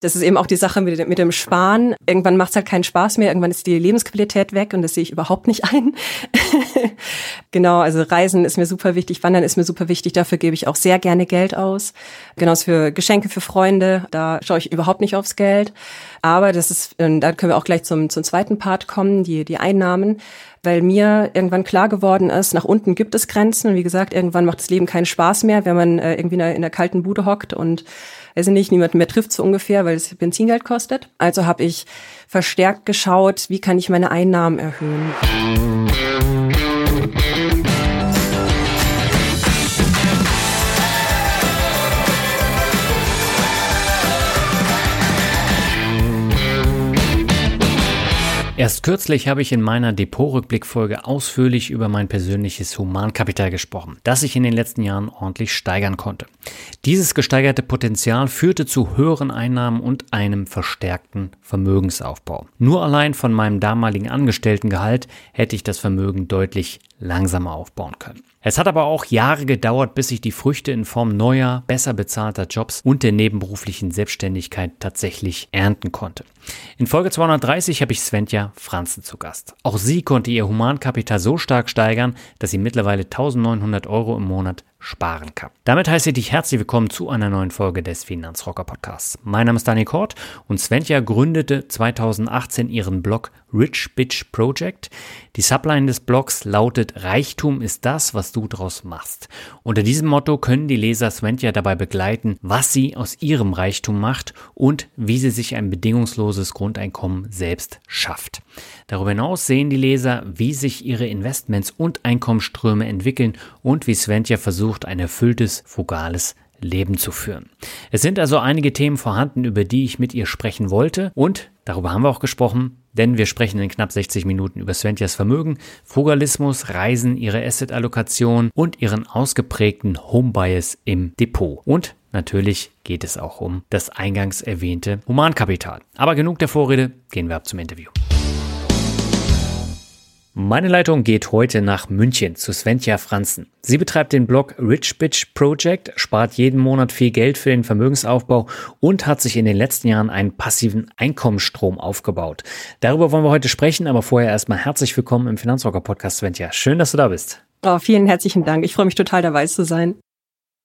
Das ist eben auch die Sache mit, mit dem Sparen. Irgendwann macht es halt keinen Spaß mehr, irgendwann ist die Lebensqualität weg und das sehe ich überhaupt nicht ein. genau, also Reisen ist mir super wichtig, Wandern ist mir super wichtig, dafür gebe ich auch sehr gerne Geld aus. Genauso für Geschenke für Freunde, da schaue ich überhaupt nicht aufs Geld. Aber das ist, da können wir auch gleich zum, zum zweiten Part kommen, die, die Einnahmen weil mir irgendwann klar geworden ist, nach unten gibt es Grenzen. Und wie gesagt, irgendwann macht das Leben keinen Spaß mehr, wenn man äh, irgendwie in der, in der kalten Bude hockt und weiß nicht, niemand mehr trifft so ungefähr, weil es Benzingeld kostet. Also habe ich verstärkt geschaut, wie kann ich meine Einnahmen erhöhen. Erst kürzlich habe ich in meiner Depot-Rückblick-Folge ausführlich über mein persönliches Humankapital gesprochen, das ich in den letzten Jahren ordentlich steigern konnte. Dieses gesteigerte Potenzial führte zu höheren Einnahmen und einem verstärkten Vermögensaufbau. Nur allein von meinem damaligen Angestelltengehalt hätte ich das Vermögen deutlich langsamer aufbauen können. Es hat aber auch Jahre gedauert, bis ich die Früchte in Form neuer, besser bezahlter Jobs und der nebenberuflichen Selbstständigkeit tatsächlich ernten konnte. In Folge 230 habe ich Svenja Franzen zu Gast. Auch sie konnte ihr Humankapital so stark steigern, dass sie mittlerweile 1900 Euro im Monat sparen kann. Damit heiße ich dich herzlich willkommen zu einer neuen Folge des Finanzrocker Podcasts. Mein Name ist Dani Kort und Svenja gründete 2018 ihren Blog Rich Bitch Project. Die Subline des Blogs lautet Reichtum ist das, was du draus machst. Unter diesem Motto können die Leser Svenja dabei begleiten, was sie aus ihrem Reichtum macht und wie sie sich ein bedingungsloses Grundeinkommen selbst schafft. Darüber hinaus sehen die Leser, wie sich ihre Investments und Einkommensströme entwickeln und wie Svenja versucht, ein erfülltes, frugales Leben zu führen. Es sind also einige Themen vorhanden, über die ich mit ihr sprechen wollte und darüber haben wir auch gesprochen, denn wir sprechen in knapp 60 Minuten über Sventias Vermögen, Frugalismus, Reisen, ihre Assetallokation und ihren ausgeprägten Homebias im Depot. Und natürlich geht es auch um das eingangs erwähnte Humankapital. Aber genug der Vorrede, gehen wir ab zum Interview. Meine Leitung geht heute nach München zu Svenja Franzen. Sie betreibt den Blog Rich Bitch Project, spart jeden Monat viel Geld für den Vermögensaufbau und hat sich in den letzten Jahren einen passiven Einkommensstrom aufgebaut. Darüber wollen wir heute sprechen, aber vorher erstmal herzlich willkommen im Finanzrocker Podcast, Svenja. Schön, dass du da bist. Oh, vielen herzlichen Dank. Ich freue mich total dabei zu sein.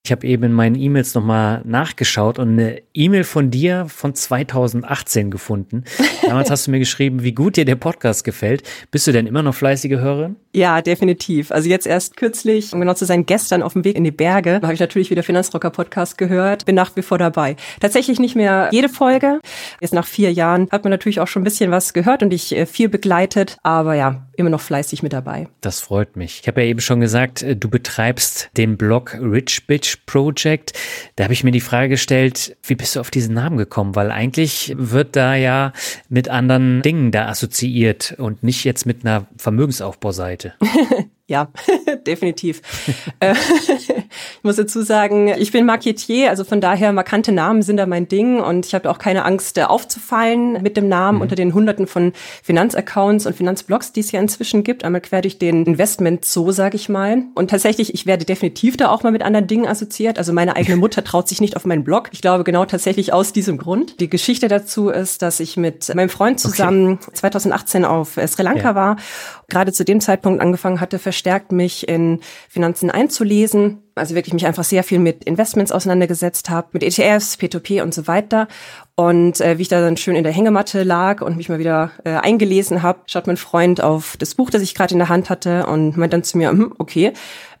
Ich habe eben in meinen E-Mails nochmal nachgeschaut und eine E-Mail von dir von 2018 gefunden. Damals hast du mir geschrieben, wie gut dir der Podcast gefällt. Bist du denn immer noch fleißige Hörerin? Ja, definitiv. Also jetzt erst kürzlich, um genau zu sein, gestern auf dem Weg in die Berge, habe ich natürlich wieder Finanzrocker Podcast gehört. Bin nach wie vor dabei. Tatsächlich nicht mehr jede Folge. Jetzt nach vier Jahren hat man natürlich auch schon ein bisschen was gehört und ich äh, viel begleitet. Aber ja, immer noch fleißig mit dabei. Das freut mich. Ich habe ja eben schon gesagt, äh, du betreibst den Blog Rich Bitch Project. Da habe ich mir die Frage gestellt, wie bist du auf diesen Namen gekommen? Weil eigentlich wird da ja mit anderen Dingen da assoziiert und nicht jetzt mit einer Vermögensaufbauseite. Ja, definitiv. Äh, ich muss dazu sagen, ich bin Marketier, also von daher markante Namen sind da mein Ding und ich habe auch keine Angst äh, aufzufallen mit dem Namen mhm. unter den hunderten von Finanzaccounts und Finanzblogs, die es ja inzwischen gibt, einmal quer durch den Investment Zoo, sage ich mal. Und tatsächlich, ich werde definitiv da auch mal mit anderen Dingen assoziiert. Also meine eigene Mutter traut sich nicht auf meinen Blog. Ich glaube genau tatsächlich aus diesem Grund. Die Geschichte dazu ist, dass ich mit meinem Freund zusammen okay. 2018 auf Sri Lanka ja. war, gerade zu dem Zeitpunkt angefangen hatte, verstärkt mich in Finanzen einzulesen. Also wirklich mich einfach sehr viel mit Investments auseinandergesetzt habe, mit ETFs, P2P und so weiter. Und äh, wie ich da dann schön in der Hängematte lag und mich mal wieder äh, eingelesen habe, schaut mein Freund auf das Buch, das ich gerade in der Hand hatte und meint dann zu mir, hm, okay,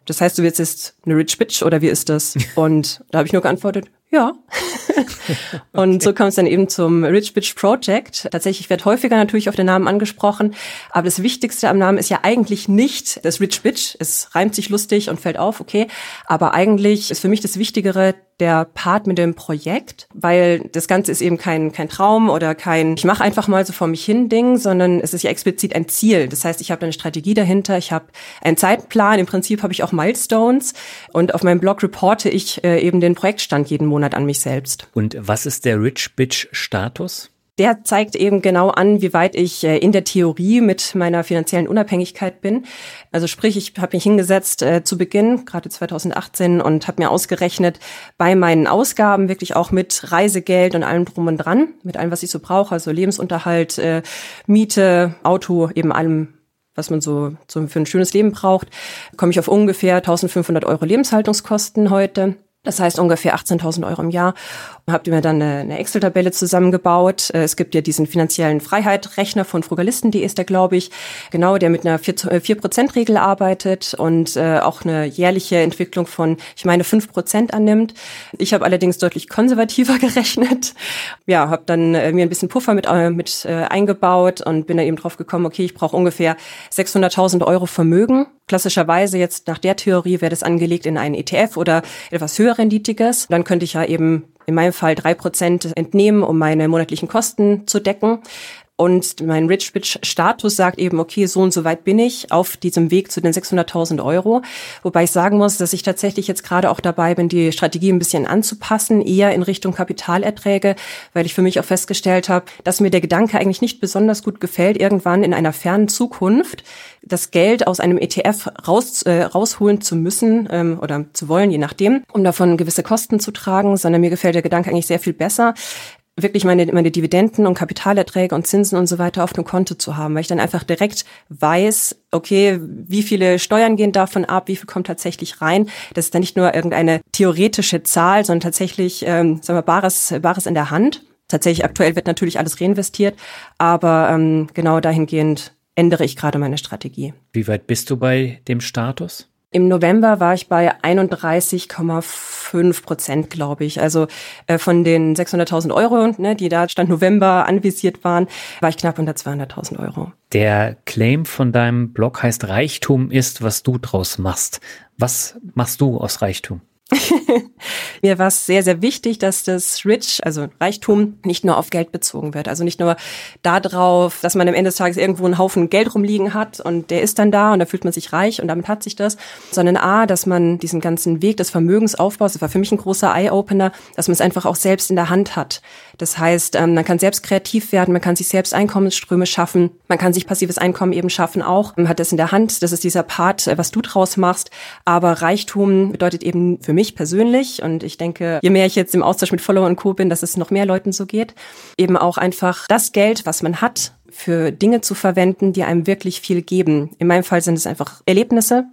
das heißt, du wirst jetzt eine Rich Bitch oder wie ist das? Und da habe ich nur geantwortet, ja. und okay. so kam es dann eben zum Rich Bitch Project. Tatsächlich wird häufiger natürlich auf den Namen angesprochen, aber das Wichtigste am Namen ist ja eigentlich nicht das Rich Bitch. Es reimt sich lustig und fällt auf, okay. Aber eigentlich ist für mich das Wichtigere der Part mit dem Projekt, weil das Ganze ist eben kein, kein Traum oder kein, ich mache einfach mal so vor mich hin Ding, sondern es ist ja explizit ein Ziel. Das heißt, ich habe eine Strategie dahinter, ich habe einen Zeitplan, im Prinzip habe ich auch Milestones und auf meinem Blog reporte ich äh, eben den Projektstand jeden Monat an mich selbst. Und was ist der Rich Bitch Status? Der zeigt eben genau an, wie weit ich äh, in der Theorie mit meiner finanziellen Unabhängigkeit bin. Also sprich, ich habe mich hingesetzt äh, zu Beginn, gerade 2018, und habe mir ausgerechnet, bei meinen Ausgaben wirklich auch mit Reisegeld und allem drum und dran, mit allem, was ich so brauche, also Lebensunterhalt, äh, Miete, Auto, eben allem, was man so, so für ein schönes Leben braucht, komme ich auf ungefähr 1500 Euro Lebenshaltungskosten heute. Das heißt ungefähr 18.000 Euro im Jahr. Habt ihr mir dann eine, eine Excel-Tabelle zusammengebaut. Äh, es gibt ja diesen finanziellen Freiheit-Rechner von Frugalisten.de ist der, glaube ich, genau, der mit einer 4%-Regel äh, arbeitet und äh, auch eine jährliche Entwicklung von, ich meine, 5% annimmt. Ich habe allerdings deutlich konservativer gerechnet. Ja, habe dann äh, mir ein bisschen Puffer mit, äh, mit äh, eingebaut und bin da eben drauf gekommen, okay, ich brauche ungefähr 600.000 Euro Vermögen. Klassischerweise jetzt nach der Theorie wäre das angelegt in einen ETF oder etwas höherrenditiges. Dann könnte ich ja eben in meinem Fall drei Prozent entnehmen, um meine monatlichen Kosten zu decken. Und mein Rich Bitch Status sagt eben, okay, so und so weit bin ich auf diesem Weg zu den 600.000 Euro. Wobei ich sagen muss, dass ich tatsächlich jetzt gerade auch dabei bin, die Strategie ein bisschen anzupassen, eher in Richtung Kapitalerträge, weil ich für mich auch festgestellt habe, dass mir der Gedanke eigentlich nicht besonders gut gefällt, irgendwann in einer fernen Zukunft das Geld aus einem ETF raus, äh, rausholen zu müssen ähm, oder zu wollen, je nachdem, um davon gewisse Kosten zu tragen, sondern mir gefällt der Gedanke eigentlich sehr viel besser, wirklich meine, meine Dividenden und Kapitalerträge und Zinsen und so weiter auf dem Konto zu haben, weil ich dann einfach direkt weiß, okay, wie viele Steuern gehen davon ab, wie viel kommt tatsächlich rein. Das ist dann nicht nur irgendeine theoretische Zahl, sondern tatsächlich, ähm, sagen wir, Bares, Bares in der Hand. Tatsächlich aktuell wird natürlich alles reinvestiert, aber ähm, genau dahingehend ändere ich gerade meine Strategie. Wie weit bist du bei dem Status? Im November war ich bei 31,5 Prozent, glaube ich. Also äh, von den 600.000 Euro, ne, die da Stand November anvisiert waren, war ich knapp unter 200.000 Euro. Der Claim von deinem Blog heißt Reichtum ist, was du draus machst. Was machst du aus Reichtum? Mir war es sehr, sehr wichtig, dass das Rich, also Reichtum, nicht nur auf Geld bezogen wird. Also nicht nur darauf, dass man am Ende des Tages irgendwo einen Haufen Geld rumliegen hat und der ist dann da und da fühlt man sich reich und damit hat sich das, sondern A, dass man diesen ganzen Weg des Vermögensaufbaus, das war für mich ein großer Eye-Opener, dass man es einfach auch selbst in der Hand hat. Das heißt, ähm, man kann selbst kreativ werden, man kann sich selbst Einkommensströme schaffen, man kann sich passives Einkommen eben schaffen auch, man hat das in der Hand, das ist dieser Part, äh, was du draus machst, aber Reichtum bedeutet eben für mich persönlich und ich denke, je mehr ich jetzt im Austausch mit Follower und Co. bin, dass es noch mehr Leuten so geht, eben auch einfach das Geld, was man hat, für Dinge zu verwenden, die einem wirklich viel geben. In meinem Fall sind es einfach Erlebnisse,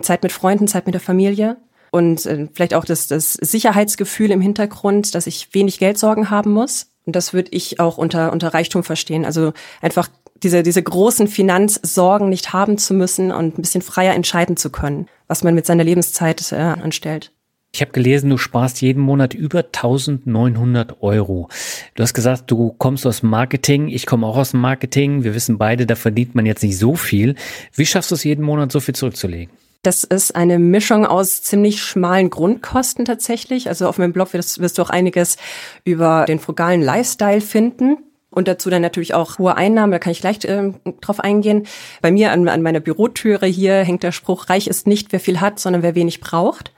Zeit mit Freunden, Zeit mit der Familie und äh, vielleicht auch das, das Sicherheitsgefühl im Hintergrund, dass ich wenig Geldsorgen haben muss. Und das würde ich auch unter, unter Reichtum verstehen. Also einfach diese, diese großen Finanzsorgen nicht haben zu müssen und ein bisschen freier entscheiden zu können, was man mit seiner Lebenszeit äh, anstellt. Ich habe gelesen, du sparst jeden Monat über 1900 Euro. Du hast gesagt, du kommst aus Marketing, ich komme auch aus Marketing. Wir wissen beide, da verdient man jetzt nicht so viel. Wie schaffst du es jeden Monat so viel zurückzulegen? Das ist eine Mischung aus ziemlich schmalen Grundkosten tatsächlich. Also auf meinem Blog wirst, wirst du auch einiges über den frugalen Lifestyle finden. Und dazu dann natürlich auch hohe Einnahmen, da kann ich gleich äh, drauf eingehen. Bei mir an, an meiner Bürotüre hier hängt der Spruch, reich ist nicht, wer viel hat, sondern wer wenig braucht.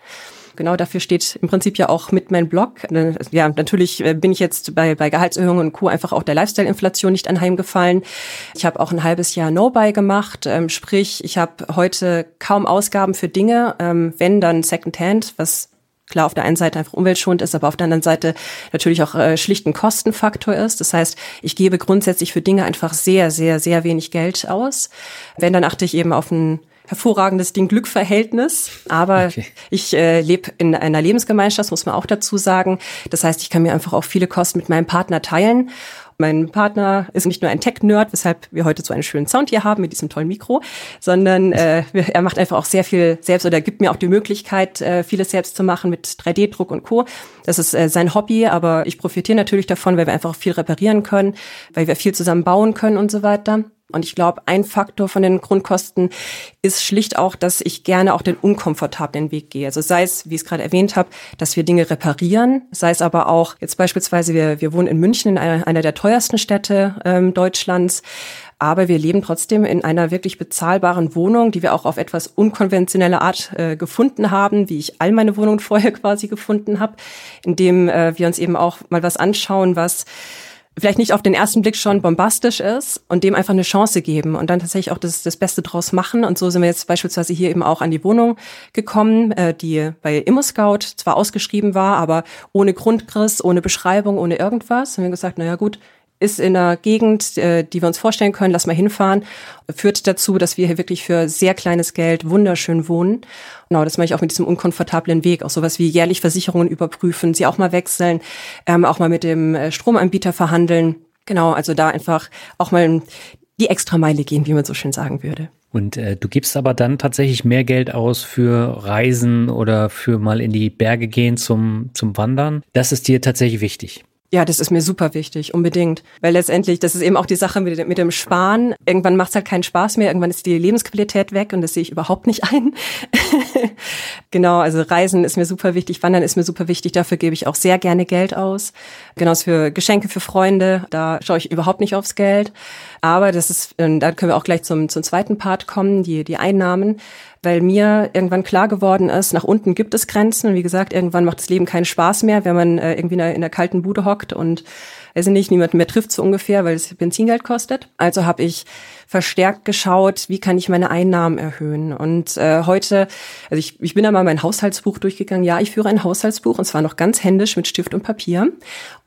Genau dafür steht im Prinzip ja auch mit meinem Blog. Ja, natürlich äh, bin ich jetzt bei, bei Gehaltserhöhungen und Co. einfach auch der Lifestyle-Inflation nicht anheimgefallen. Ich habe auch ein halbes Jahr No-Buy gemacht, ähm, sprich, ich habe heute kaum Ausgaben für Dinge, ähm, wenn dann Secondhand, was klar auf der einen Seite einfach umweltschonend ist, aber auf der anderen Seite natürlich auch äh, schlicht ein Kostenfaktor ist. Das heißt, ich gebe grundsätzlich für Dinge einfach sehr, sehr, sehr wenig Geld aus. Wenn, dann achte ich eben auf ein hervorragendes Ding Glückverhältnis. Aber okay. ich äh, lebe in einer Lebensgemeinschaft, muss man auch dazu sagen. Das heißt, ich kann mir einfach auch viele Kosten mit meinem Partner teilen. Mein Partner ist nicht nur ein Tech-Nerd, weshalb wir heute so einen schönen Sound hier haben mit diesem tollen Mikro, sondern äh, er macht einfach auch sehr viel selbst oder gibt mir auch die Möglichkeit, äh, vieles selbst zu machen mit 3D-Druck und Co. Das ist äh, sein Hobby, aber ich profitiere natürlich davon, weil wir einfach viel reparieren können, weil wir viel zusammen bauen können und so weiter. Und ich glaube, ein Faktor von den Grundkosten ist schlicht auch, dass ich gerne auch den unkomfortablen Weg gehe. Also sei es, wie ich es gerade erwähnt habe, dass wir Dinge reparieren, sei es aber auch jetzt beispielsweise, wir, wir wohnen in München, in einer, einer der teuersten Städte ähm, Deutschlands. Aber wir leben trotzdem in einer wirklich bezahlbaren Wohnung, die wir auch auf etwas unkonventionelle Art äh, gefunden haben, wie ich all meine Wohnungen vorher quasi gefunden habe, indem äh, wir uns eben auch mal was anschauen, was vielleicht nicht auf den ersten Blick schon bombastisch ist und dem einfach eine Chance geben und dann tatsächlich auch das, das Beste draus machen. Und so sind wir jetzt beispielsweise hier eben auch an die Wohnung gekommen, äh, die bei ImmoScout zwar ausgeschrieben war, aber ohne Grundriss, ohne Beschreibung, ohne irgendwas. Und wir haben gesagt, naja gut, ist in einer Gegend, äh, die wir uns vorstellen können, lass mal hinfahren, führt dazu, dass wir hier wirklich für sehr kleines Geld wunderschön wohnen. Genau, das mache ich auch mit diesem unkomfortablen Weg, auch sowas wie jährlich Versicherungen überprüfen, sie auch mal wechseln, ähm, auch mal mit dem äh, Stromanbieter verhandeln. Genau, also da einfach auch mal die extra Meile gehen, wie man so schön sagen würde. Und äh, du gibst aber dann tatsächlich mehr Geld aus für Reisen oder für mal in die Berge gehen zum, zum Wandern. Das ist dir tatsächlich wichtig. Ja, das ist mir super wichtig, unbedingt. Weil letztendlich, das ist eben auch die Sache mit, mit dem Sparen. Irgendwann macht es halt keinen Spaß mehr, irgendwann ist die Lebensqualität weg und das sehe ich überhaupt nicht ein. genau, also Reisen ist mir super wichtig, Wandern ist mir super wichtig, dafür gebe ich auch sehr gerne Geld aus. Genauso für Geschenke für Freunde, da schaue ich überhaupt nicht aufs Geld. Aber das ist, da können wir auch gleich zum, zum zweiten Part kommen, die, die Einnahmen weil mir irgendwann klar geworden ist, nach unten gibt es Grenzen. Und wie gesagt, irgendwann macht das Leben keinen Spaß mehr, wenn man äh, irgendwie in der, in der kalten Bude hockt und also nicht niemanden mehr trifft so ungefähr, weil es Benzingeld kostet. Also habe ich verstärkt geschaut, wie kann ich meine Einnahmen erhöhen. Und äh, heute, also ich, ich bin da mal mein Haushaltsbuch durchgegangen. Ja, ich führe ein Haushaltsbuch und zwar noch ganz händisch mit Stift und Papier.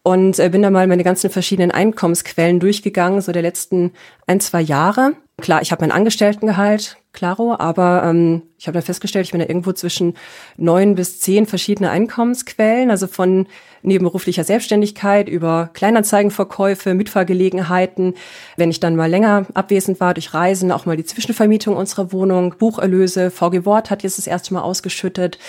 Und äh, bin da mal meine ganzen verschiedenen Einkommensquellen durchgegangen, so der letzten ein, zwei Jahre. Klar, ich habe mein Angestelltengehalt, klaro, aber ähm, ich habe dann festgestellt, ich bin da irgendwo zwischen neun bis zehn verschiedene Einkommensquellen, also von nebenberuflicher Selbstständigkeit über Kleinanzeigenverkäufe, Mitfahrgelegenheiten, wenn ich dann mal länger abwesend war durch Reisen, auch mal die Zwischenvermietung unserer Wohnung, Bucherlöse, VG Wort hat jetzt das erste Mal ausgeschüttet,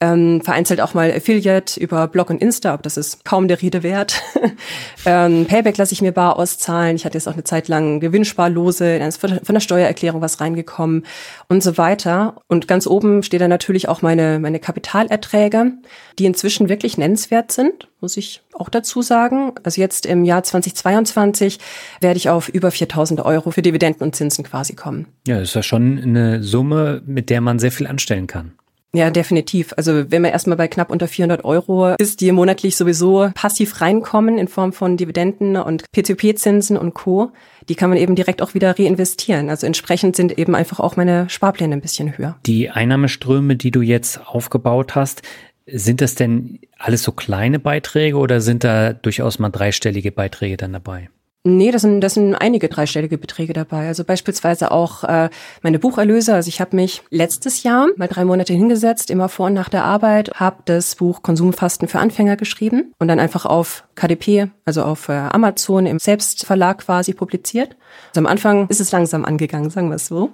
ähm, vereinzelt auch mal Affiliate über Blog und Insta, aber das ist kaum der Rede wert. ähm, Payback lasse ich mir bar auszahlen. Ich hatte jetzt auch eine Zeit lang Gewinnsparlose, dann ist von der Steuererklärung was reingekommen und so weiter. Und ganz oben steht dann natürlich auch meine, meine Kapitalerträge, die inzwischen wirklich nennenswert sind, muss ich auch dazu sagen. Also jetzt im Jahr 2022 werde ich auf über 4000 Euro für Dividenden und Zinsen quasi kommen. Ja, das ist ja schon eine Summe, mit der man sehr viel anstellen kann. Ja, definitiv. Also wenn man erstmal bei knapp unter 400 Euro ist, die monatlich sowieso passiv reinkommen in Form von Dividenden und PTP-Zinsen und Co., die kann man eben direkt auch wieder reinvestieren. Also entsprechend sind eben einfach auch meine Sparpläne ein bisschen höher. Die Einnahmeströme, die du jetzt aufgebaut hast, sind das denn alles so kleine Beiträge oder sind da durchaus mal dreistellige Beiträge dann dabei? Nee, das sind, das sind einige dreistellige Beträge dabei. Also beispielsweise auch äh, meine Bucherlöse. Also ich habe mich letztes Jahr mal drei Monate hingesetzt, immer vor und nach der Arbeit, habe das Buch Konsumfasten für Anfänger geschrieben und dann einfach auf KDP, also auf äh, Amazon im Selbstverlag quasi publiziert. Also am Anfang ist es langsam angegangen, sagen wir es so.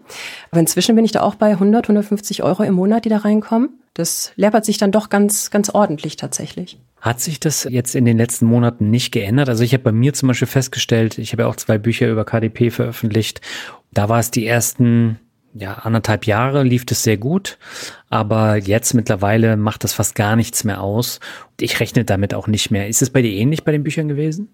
Aber inzwischen bin ich da auch bei 100, 150 Euro im Monat, die da reinkommen. Das läppert sich dann doch ganz, ganz ordentlich tatsächlich. Hat sich das jetzt in den letzten Monaten nicht geändert? Also ich habe bei mir zum Beispiel festgestellt, ich habe ja auch zwei Bücher über KDP veröffentlicht. Da war es die ersten ja, anderthalb Jahre lief das sehr gut, aber jetzt mittlerweile macht das fast gar nichts mehr aus. Ich rechne damit auch nicht mehr. Ist es bei dir ähnlich bei den Büchern gewesen?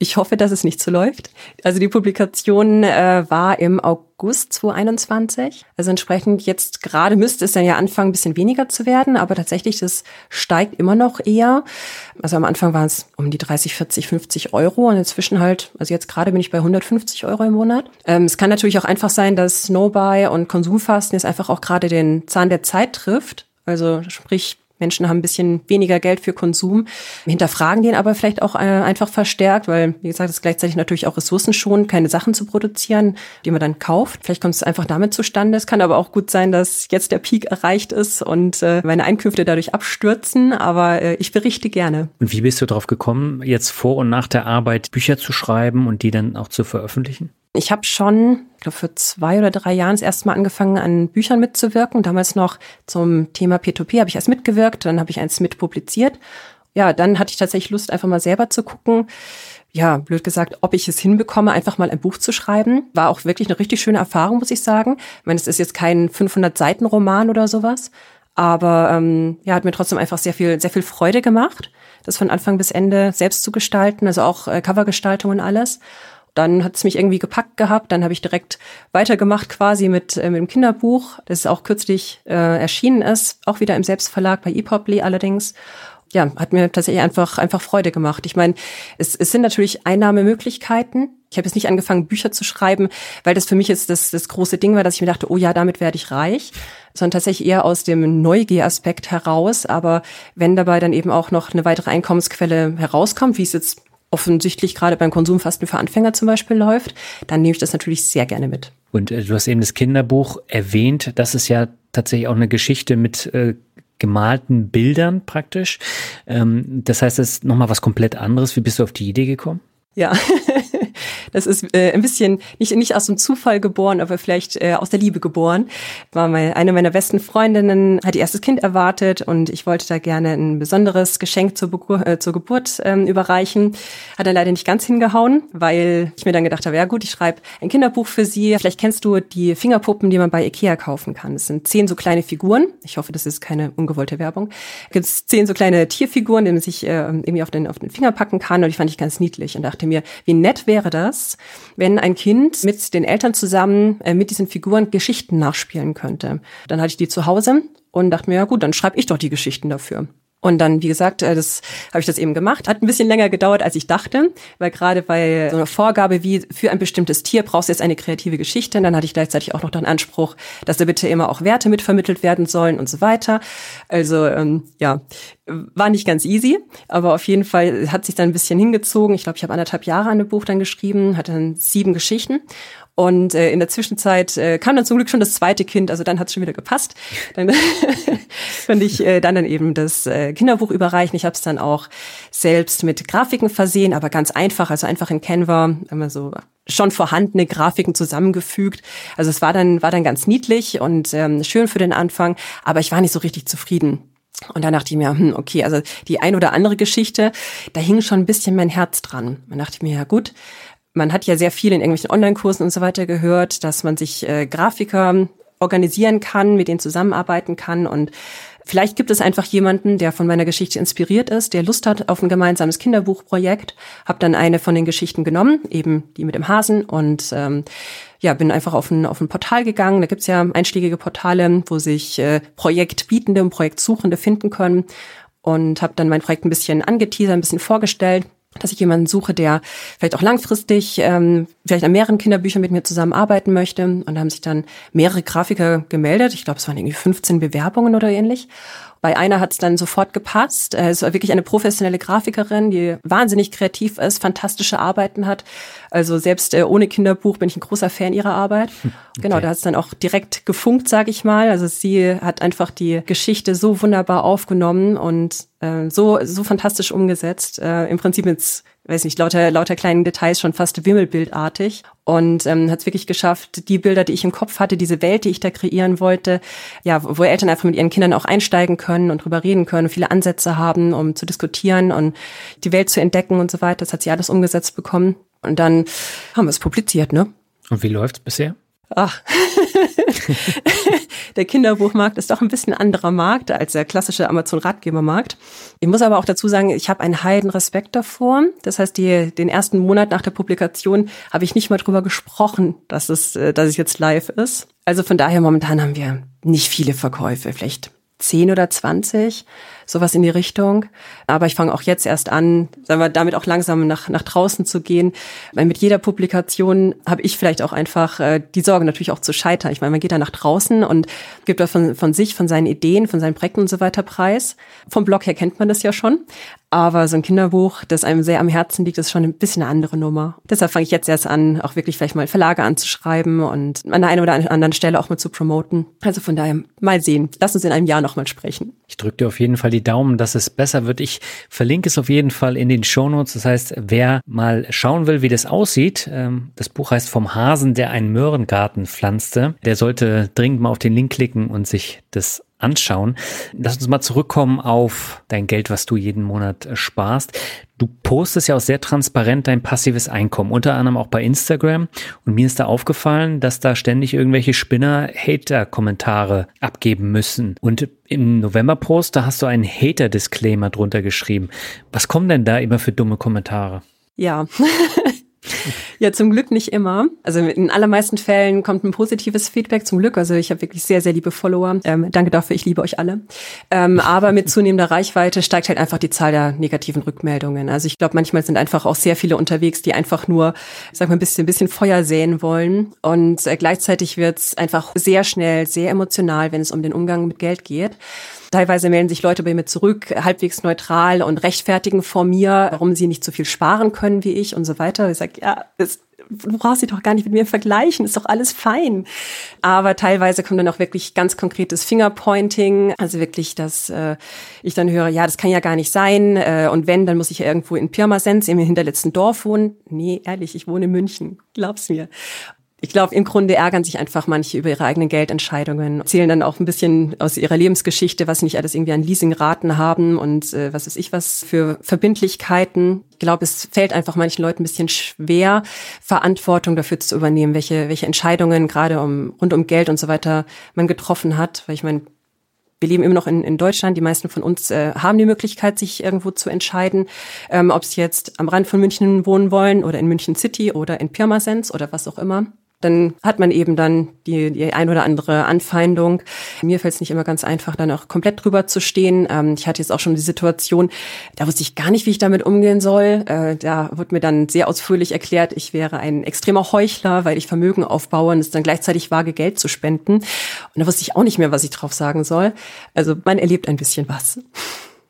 Ich hoffe, dass es nicht so läuft. Also die Publikation äh, war im August 2021. Also entsprechend jetzt gerade müsste es dann ja anfangen, ein bisschen weniger zu werden, aber tatsächlich, das steigt immer noch eher. Also am Anfang waren es um die 30, 40, 50 Euro und inzwischen halt, also jetzt gerade bin ich bei 150 Euro im Monat. Ähm, es kann natürlich auch einfach sein, dass Snowbuy und Konsumfasten jetzt einfach auch gerade den Zahn der Zeit trifft. Also sprich, Menschen haben ein bisschen weniger Geld für Konsum, hinterfragen den aber vielleicht auch äh, einfach verstärkt, weil, wie gesagt, es ist gleichzeitig natürlich auch Ressourcen schon, keine Sachen zu produzieren, die man dann kauft. Vielleicht kommt es einfach damit zustande. Es kann aber auch gut sein, dass jetzt der Peak erreicht ist und äh, meine Einkünfte dadurch abstürzen, aber äh, ich berichte gerne. Und wie bist du darauf gekommen, jetzt vor und nach der Arbeit Bücher zu schreiben und die dann auch zu veröffentlichen? Ich habe schon, ich glaube, für zwei oder drei Jahren das erste Mal angefangen, an Büchern mitzuwirken. Damals noch zum Thema P2P habe ich erst mitgewirkt, dann habe ich eins mitpubliziert. Ja, dann hatte ich tatsächlich Lust, einfach mal selber zu gucken, ja, blöd gesagt, ob ich es hinbekomme, einfach mal ein Buch zu schreiben. War auch wirklich eine richtig schöne Erfahrung, muss ich sagen. Ich meine, es ist jetzt kein 500-Seiten-Roman oder sowas, aber ähm, ja, hat mir trotzdem einfach sehr viel, sehr viel Freude gemacht, das von Anfang bis Ende selbst zu gestalten, also auch äh, Covergestaltung und alles. Dann hat es mich irgendwie gepackt gehabt. Dann habe ich direkt weitergemacht quasi mit, äh, mit dem Kinderbuch, das auch kürzlich äh, erschienen ist, auch wieder im Selbstverlag bei ePoply allerdings ja, hat mir tatsächlich einfach, einfach Freude gemacht. Ich meine, es, es sind natürlich Einnahmemöglichkeiten. Ich habe jetzt nicht angefangen, Bücher zu schreiben, weil das für mich jetzt das, das große Ding war, dass ich mir dachte, oh ja, damit werde ich reich, sondern tatsächlich eher aus dem Neugieraspekt heraus. Aber wenn dabei dann eben auch noch eine weitere Einkommensquelle herauskommt, wie es jetzt offensichtlich gerade beim Konsumfasten für Anfänger zum Beispiel läuft, dann nehme ich das natürlich sehr gerne mit. Und äh, du hast eben das Kinderbuch erwähnt. Das ist ja tatsächlich auch eine Geschichte mit äh, gemalten Bildern praktisch. Ähm, das heißt, es ist nochmal was komplett anderes. Wie bist du auf die Idee gekommen? Ja, das ist äh, ein bisschen nicht, nicht aus dem Zufall geboren, aber vielleicht äh, aus der Liebe geboren. War mal eine meiner besten Freundinnen, hat ihr erstes Kind erwartet und ich wollte da gerne ein besonderes Geschenk zur, Begur äh, zur Geburt ähm, überreichen. Hat dann leider nicht ganz hingehauen, weil ich mir dann gedacht habe, ja gut, ich schreibe ein Kinderbuch für sie. Vielleicht kennst du die Fingerpuppen, die man bei Ikea kaufen kann. Es sind zehn so kleine Figuren. Ich hoffe, das ist keine ungewollte Werbung. Es gibt zehn so kleine Tierfiguren, die man sich äh, irgendwie auf den, auf den Finger packen kann und die fand ich ganz niedlich und dachte mir, wie nett wäre das, wenn ein Kind mit den Eltern zusammen äh, mit diesen Figuren Geschichten nachspielen könnte. Dann hatte ich die zu Hause und dachte mir, ja gut, dann schreibe ich doch die Geschichten dafür. Und dann, wie gesagt, äh, das habe ich das eben gemacht. Hat ein bisschen länger gedauert, als ich dachte, weil gerade bei so einer Vorgabe wie für ein bestimmtes Tier brauchst du jetzt eine kreative Geschichte. Und dann hatte ich gleichzeitig auch noch den Anspruch, dass da bitte immer auch Werte mitvermittelt werden sollen und so weiter. Also ähm, ja, war nicht ganz easy, aber auf jeden Fall hat sich dann ein bisschen hingezogen. Ich glaube, ich habe anderthalb Jahre an dem Buch dann geschrieben, hatte dann sieben Geschichten und äh, in der Zwischenzeit äh, kam dann zum Glück schon das zweite Kind, also dann hat es schon wieder gepasst. Dann konnte ich äh, dann dann eben das äh, Kinderbuch überreichen. Ich habe es dann auch selbst mit Grafiken versehen, aber ganz einfach, also einfach in Canva, immer so schon vorhandene Grafiken zusammengefügt. Also es war dann war dann ganz niedlich und ähm, schön für den Anfang, aber ich war nicht so richtig zufrieden. Und dann dachte ich mir, hm, okay, also die ein oder andere Geschichte, da hing schon ein bisschen mein Herz dran. Dann dachte ich mir, ja gut, man hat ja sehr viel in irgendwelchen Online-Kursen und so weiter gehört, dass man sich äh, Grafiker organisieren kann, mit denen zusammenarbeiten kann und Vielleicht gibt es einfach jemanden, der von meiner Geschichte inspiriert ist, der Lust hat auf ein gemeinsames Kinderbuchprojekt. Hab dann eine von den Geschichten genommen, eben die mit dem Hasen und ähm, ja, bin einfach auf ein, auf ein Portal gegangen. Da gibt's ja einschlägige Portale, wo sich äh, Projektbietende und Projektsuchende finden können und habe dann mein Projekt ein bisschen angeteasert, ein bisschen vorgestellt dass ich jemanden suche, der vielleicht auch langfristig ähm, vielleicht an mehreren Kinderbüchern mit mir zusammenarbeiten möchte. Und da haben sich dann mehrere Grafiker gemeldet. Ich glaube, es waren irgendwie 15 Bewerbungen oder ähnlich. Bei einer hat es dann sofort gepasst. Äh, es war wirklich eine professionelle Grafikerin, die wahnsinnig kreativ ist, fantastische Arbeiten hat. Also selbst äh, ohne Kinderbuch bin ich ein großer Fan ihrer Arbeit. Okay. Genau, da hat es dann auch direkt gefunkt, sage ich mal. Also sie hat einfach die Geschichte so wunderbar aufgenommen und äh, so so fantastisch umgesetzt. Äh, Im Prinzip jetzt weiß nicht, lauter, lauter kleinen Details schon fast wimmelbildartig und ähm, hat es wirklich geschafft, die Bilder, die ich im Kopf hatte, diese Welt, die ich da kreieren wollte, ja, wo Eltern einfach mit ihren Kindern auch einsteigen können und drüber reden können, viele Ansätze haben, um zu diskutieren und die Welt zu entdecken und so weiter. Das hat sie alles umgesetzt bekommen. Und dann haben wir es publiziert, ne? Und wie läuft's bisher? Ach, der Kinderbuchmarkt ist doch ein bisschen anderer Markt als der klassische Amazon-Ratgebermarkt. Ich muss aber auch dazu sagen, ich habe einen heiden Respekt davor. Das heißt, die, den ersten Monat nach der Publikation habe ich nicht mal drüber gesprochen, dass es, äh, dass es jetzt live ist. Also von daher momentan haben wir nicht viele Verkäufe, vielleicht 10 oder 20, sowas in die Richtung. Aber ich fange auch jetzt erst an, sagen wir, damit auch langsam nach, nach draußen zu gehen. Weil mit jeder Publikation habe ich vielleicht auch einfach äh, die Sorge natürlich auch zu scheitern. Ich meine, man geht da nach draußen und gibt da von, von sich, von seinen Ideen, von seinen Projekten und so weiter preis. Vom Blog her kennt man das ja schon. Aber so ein Kinderbuch, das einem sehr am Herzen liegt, ist schon ein bisschen eine andere Nummer. Deshalb fange ich jetzt erst an, auch wirklich vielleicht mal Verlage anzuschreiben und an der einen oder anderen Stelle auch mal zu promoten. Also von daher mal sehen. Lass uns in einem Jahr nochmal sprechen. Ich drücke dir auf jeden Fall die Daumen, dass es besser wird. Ich verlinke es auf jeden Fall in den Shownotes. Das heißt, wer mal schauen will, wie das aussieht, ähm, das Buch heißt Vom Hasen, der einen Möhrengarten pflanzte, der sollte dringend mal auf den Link klicken und sich das anschauen. Lass uns mal zurückkommen auf dein Geld, was du jeden Monat äh, sparst. Du postest ja auch sehr transparent dein passives Einkommen, unter anderem auch bei Instagram. Und mir ist da aufgefallen, dass da ständig irgendwelche Spinner Hater-Kommentare abgeben müssen. Und im November-Post, da hast du einen Hater-Disclaimer drunter geschrieben. Was kommen denn da immer für dumme Kommentare? Ja. Ja, zum Glück nicht immer. Also in allermeisten Fällen kommt ein positives Feedback, zum Glück. Also ich habe wirklich sehr, sehr liebe Follower. Ähm, danke dafür, ich liebe euch alle. Ähm, aber mit zunehmender Reichweite steigt halt einfach die Zahl der negativen Rückmeldungen. Also ich glaube, manchmal sind einfach auch sehr viele unterwegs, die einfach nur, sag mal, ein bisschen, ein bisschen Feuer säen wollen. Und äh, gleichzeitig wird es einfach sehr schnell, sehr emotional, wenn es um den Umgang mit Geld geht. Teilweise melden sich Leute bei mir zurück, halbwegs neutral und rechtfertigen vor mir, warum sie nicht so viel sparen können wie ich und so weiter. Ich sage, ja, das, du brauchst sie doch gar nicht mit mir vergleichen, ist doch alles fein. Aber teilweise kommt dann auch wirklich ganz konkretes Fingerpointing, also wirklich, dass äh, ich dann höre, ja, das kann ja gar nicht sein. Äh, und wenn, dann muss ich ja irgendwo in Pirmasens im hinterletzten Dorf wohnen. Nee, ehrlich, ich wohne in München, glaub's mir ich glaube, im Grunde ärgern sich einfach manche über ihre eigenen Geldentscheidungen, erzählen dann auch ein bisschen aus ihrer Lebensgeschichte, was sie nicht alles irgendwie an Leasingraten haben und äh, was weiß ich was für Verbindlichkeiten. Ich glaube, es fällt einfach manchen Leuten ein bisschen schwer, Verantwortung dafür zu übernehmen, welche, welche Entscheidungen gerade um, rund um Geld und so weiter man getroffen hat. Weil ich meine, wir leben immer noch in, in Deutschland. Die meisten von uns äh, haben die Möglichkeit, sich irgendwo zu entscheiden, ähm, ob sie jetzt am Rand von München wohnen wollen oder in München City oder in Pirmasens oder was auch immer dann hat man eben dann die, die ein oder andere Anfeindung. Mir fällt es nicht immer ganz einfach, dann auch komplett drüber zu stehen. Ähm, ich hatte jetzt auch schon die Situation, da wusste ich gar nicht, wie ich damit umgehen soll. Äh, da wurde mir dann sehr ausführlich erklärt, ich wäre ein extremer Heuchler, weil ich Vermögen aufbaue und es dann gleichzeitig wage, Geld zu spenden. Und da wusste ich auch nicht mehr, was ich drauf sagen soll. Also man erlebt ein bisschen was.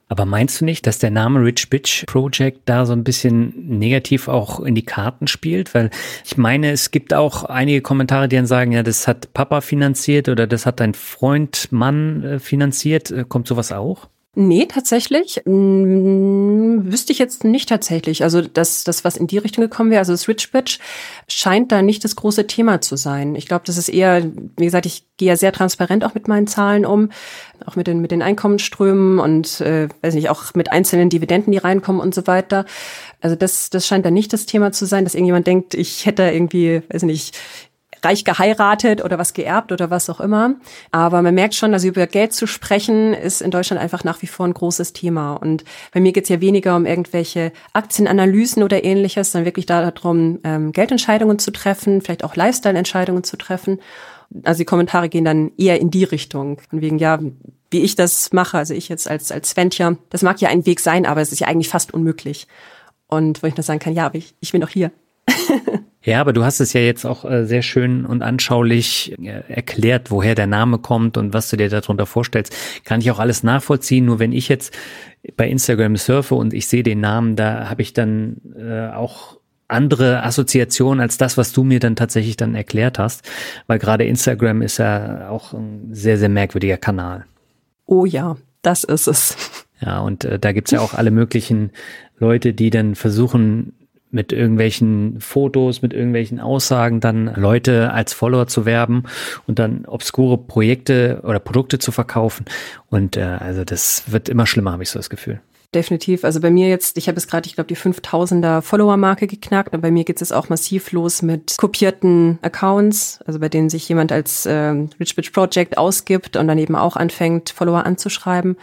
Aber meinst du nicht, dass der Name Rich Bitch Project da so ein bisschen negativ auch in die Karten spielt? Weil ich meine, es gibt auch einige Kommentare, die dann sagen, ja, das hat Papa finanziert oder das hat dein Freund, Mann äh, finanziert. Äh, kommt sowas auch? Nee, tatsächlich. Hm, wüsste ich jetzt nicht tatsächlich. Also das, das, was in die Richtung gekommen wäre, also das Rich Bitch, scheint da nicht das große Thema zu sein. Ich glaube, das ist eher, wie gesagt, ich gehe ja sehr transparent auch mit meinen Zahlen um, auch mit den, mit den Einkommensströmen und äh, weiß nicht, auch mit einzelnen Dividenden, die reinkommen und so weiter. Also das, das scheint da nicht das Thema zu sein, dass irgendjemand denkt, ich hätte irgendwie, weiß nicht, reich geheiratet oder was geerbt oder was auch immer. Aber man merkt schon, also über Geld zu sprechen, ist in Deutschland einfach nach wie vor ein großes Thema. Und bei mir geht es ja weniger um irgendwelche Aktienanalysen oder ähnliches, sondern wirklich darum, ähm, Geldentscheidungen zu treffen, vielleicht auch Lifestyle-Entscheidungen zu treffen. Also die Kommentare gehen dann eher in die Richtung. Von wegen, ja, wie ich das mache, also ich jetzt als, als Sventja, das mag ja ein Weg sein, aber es ist ja eigentlich fast unmöglich. Und wo ich nur sagen kann, ja, aber ich, ich bin doch hier. Ja, aber du hast es ja jetzt auch äh, sehr schön und anschaulich äh, erklärt, woher der Name kommt und was du dir darunter vorstellst. Kann ich auch alles nachvollziehen. Nur wenn ich jetzt bei Instagram surfe und ich sehe den Namen, da habe ich dann äh, auch andere Assoziationen als das, was du mir dann tatsächlich dann erklärt hast. Weil gerade Instagram ist ja auch ein sehr, sehr merkwürdiger Kanal. Oh ja, das ist es. Ja, und äh, da gibt's ja auch alle möglichen Leute, die dann versuchen, mit irgendwelchen Fotos, mit irgendwelchen Aussagen dann Leute als Follower zu werben und dann obskure Projekte oder Produkte zu verkaufen. Und äh, also das wird immer schlimmer, habe ich so das Gefühl. Definitiv. Also bei mir jetzt, ich habe jetzt gerade, ich glaube, die 5000er Follower-Marke geknackt und bei mir geht es auch massiv los mit kopierten Accounts, also bei denen sich jemand als äh, Rich Bitch Project ausgibt und dann eben auch anfängt, Follower anzuschreiben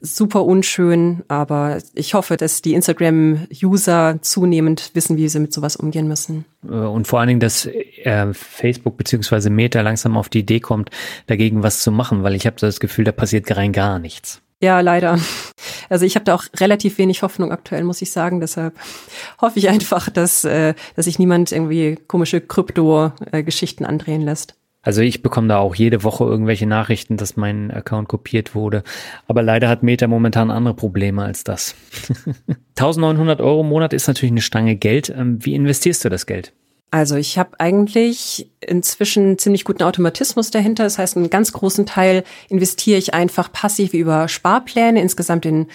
super unschön, aber ich hoffe, dass die Instagram-User zunehmend wissen, wie sie mit sowas umgehen müssen. Äh, und vor allen Dingen, dass äh, Facebook beziehungsweise Meta langsam auf die Idee kommt, dagegen was zu machen, weil ich habe so das Gefühl, da passiert rein gar nichts. Ja, leider. Also ich habe da auch relativ wenig Hoffnung aktuell, muss ich sagen. Deshalb hoffe ich einfach, dass, äh, dass sich niemand irgendwie komische Krypto-Geschichten andrehen lässt. Also ich bekomme da auch jede Woche irgendwelche Nachrichten, dass mein Account kopiert wurde. Aber leider hat Meta momentan andere Probleme als das. 1900 Euro im Monat ist natürlich eine Stange Geld. Ähm, wie investierst du das Geld? Also ich habe eigentlich inzwischen ziemlich guten Automatismus dahinter. Das heißt, einen ganz großen Teil investiere ich einfach passiv über Sparpläne, insgesamt in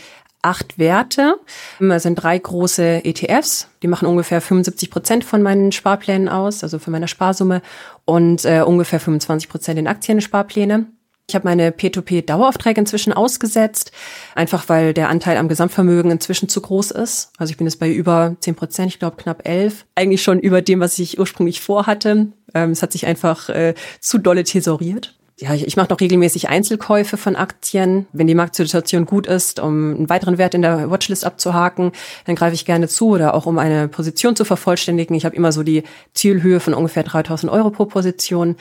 acht Werte. Es sind drei große ETFs, die machen ungefähr 75 Prozent von meinen Sparplänen aus, also von meiner Sparsumme und äh, ungefähr 25 Prozent in Aktiensparpläne. Ich habe meine P2P-Daueraufträge inzwischen ausgesetzt, einfach weil der Anteil am Gesamtvermögen inzwischen zu groß ist. Also ich bin jetzt bei über 10 Prozent, ich glaube knapp 11. Eigentlich schon über dem, was ich ursprünglich vorhatte. Ähm, es hat sich einfach äh, zu dolle tesoriert ja, ich, ich mache noch regelmäßig Einzelkäufe von Aktien. Wenn die Marktsituation gut ist, um einen weiteren Wert in der Watchlist abzuhaken, dann greife ich gerne zu oder auch um eine Position zu vervollständigen. Ich habe immer so die Zielhöhe von ungefähr 3000 Euro pro Position.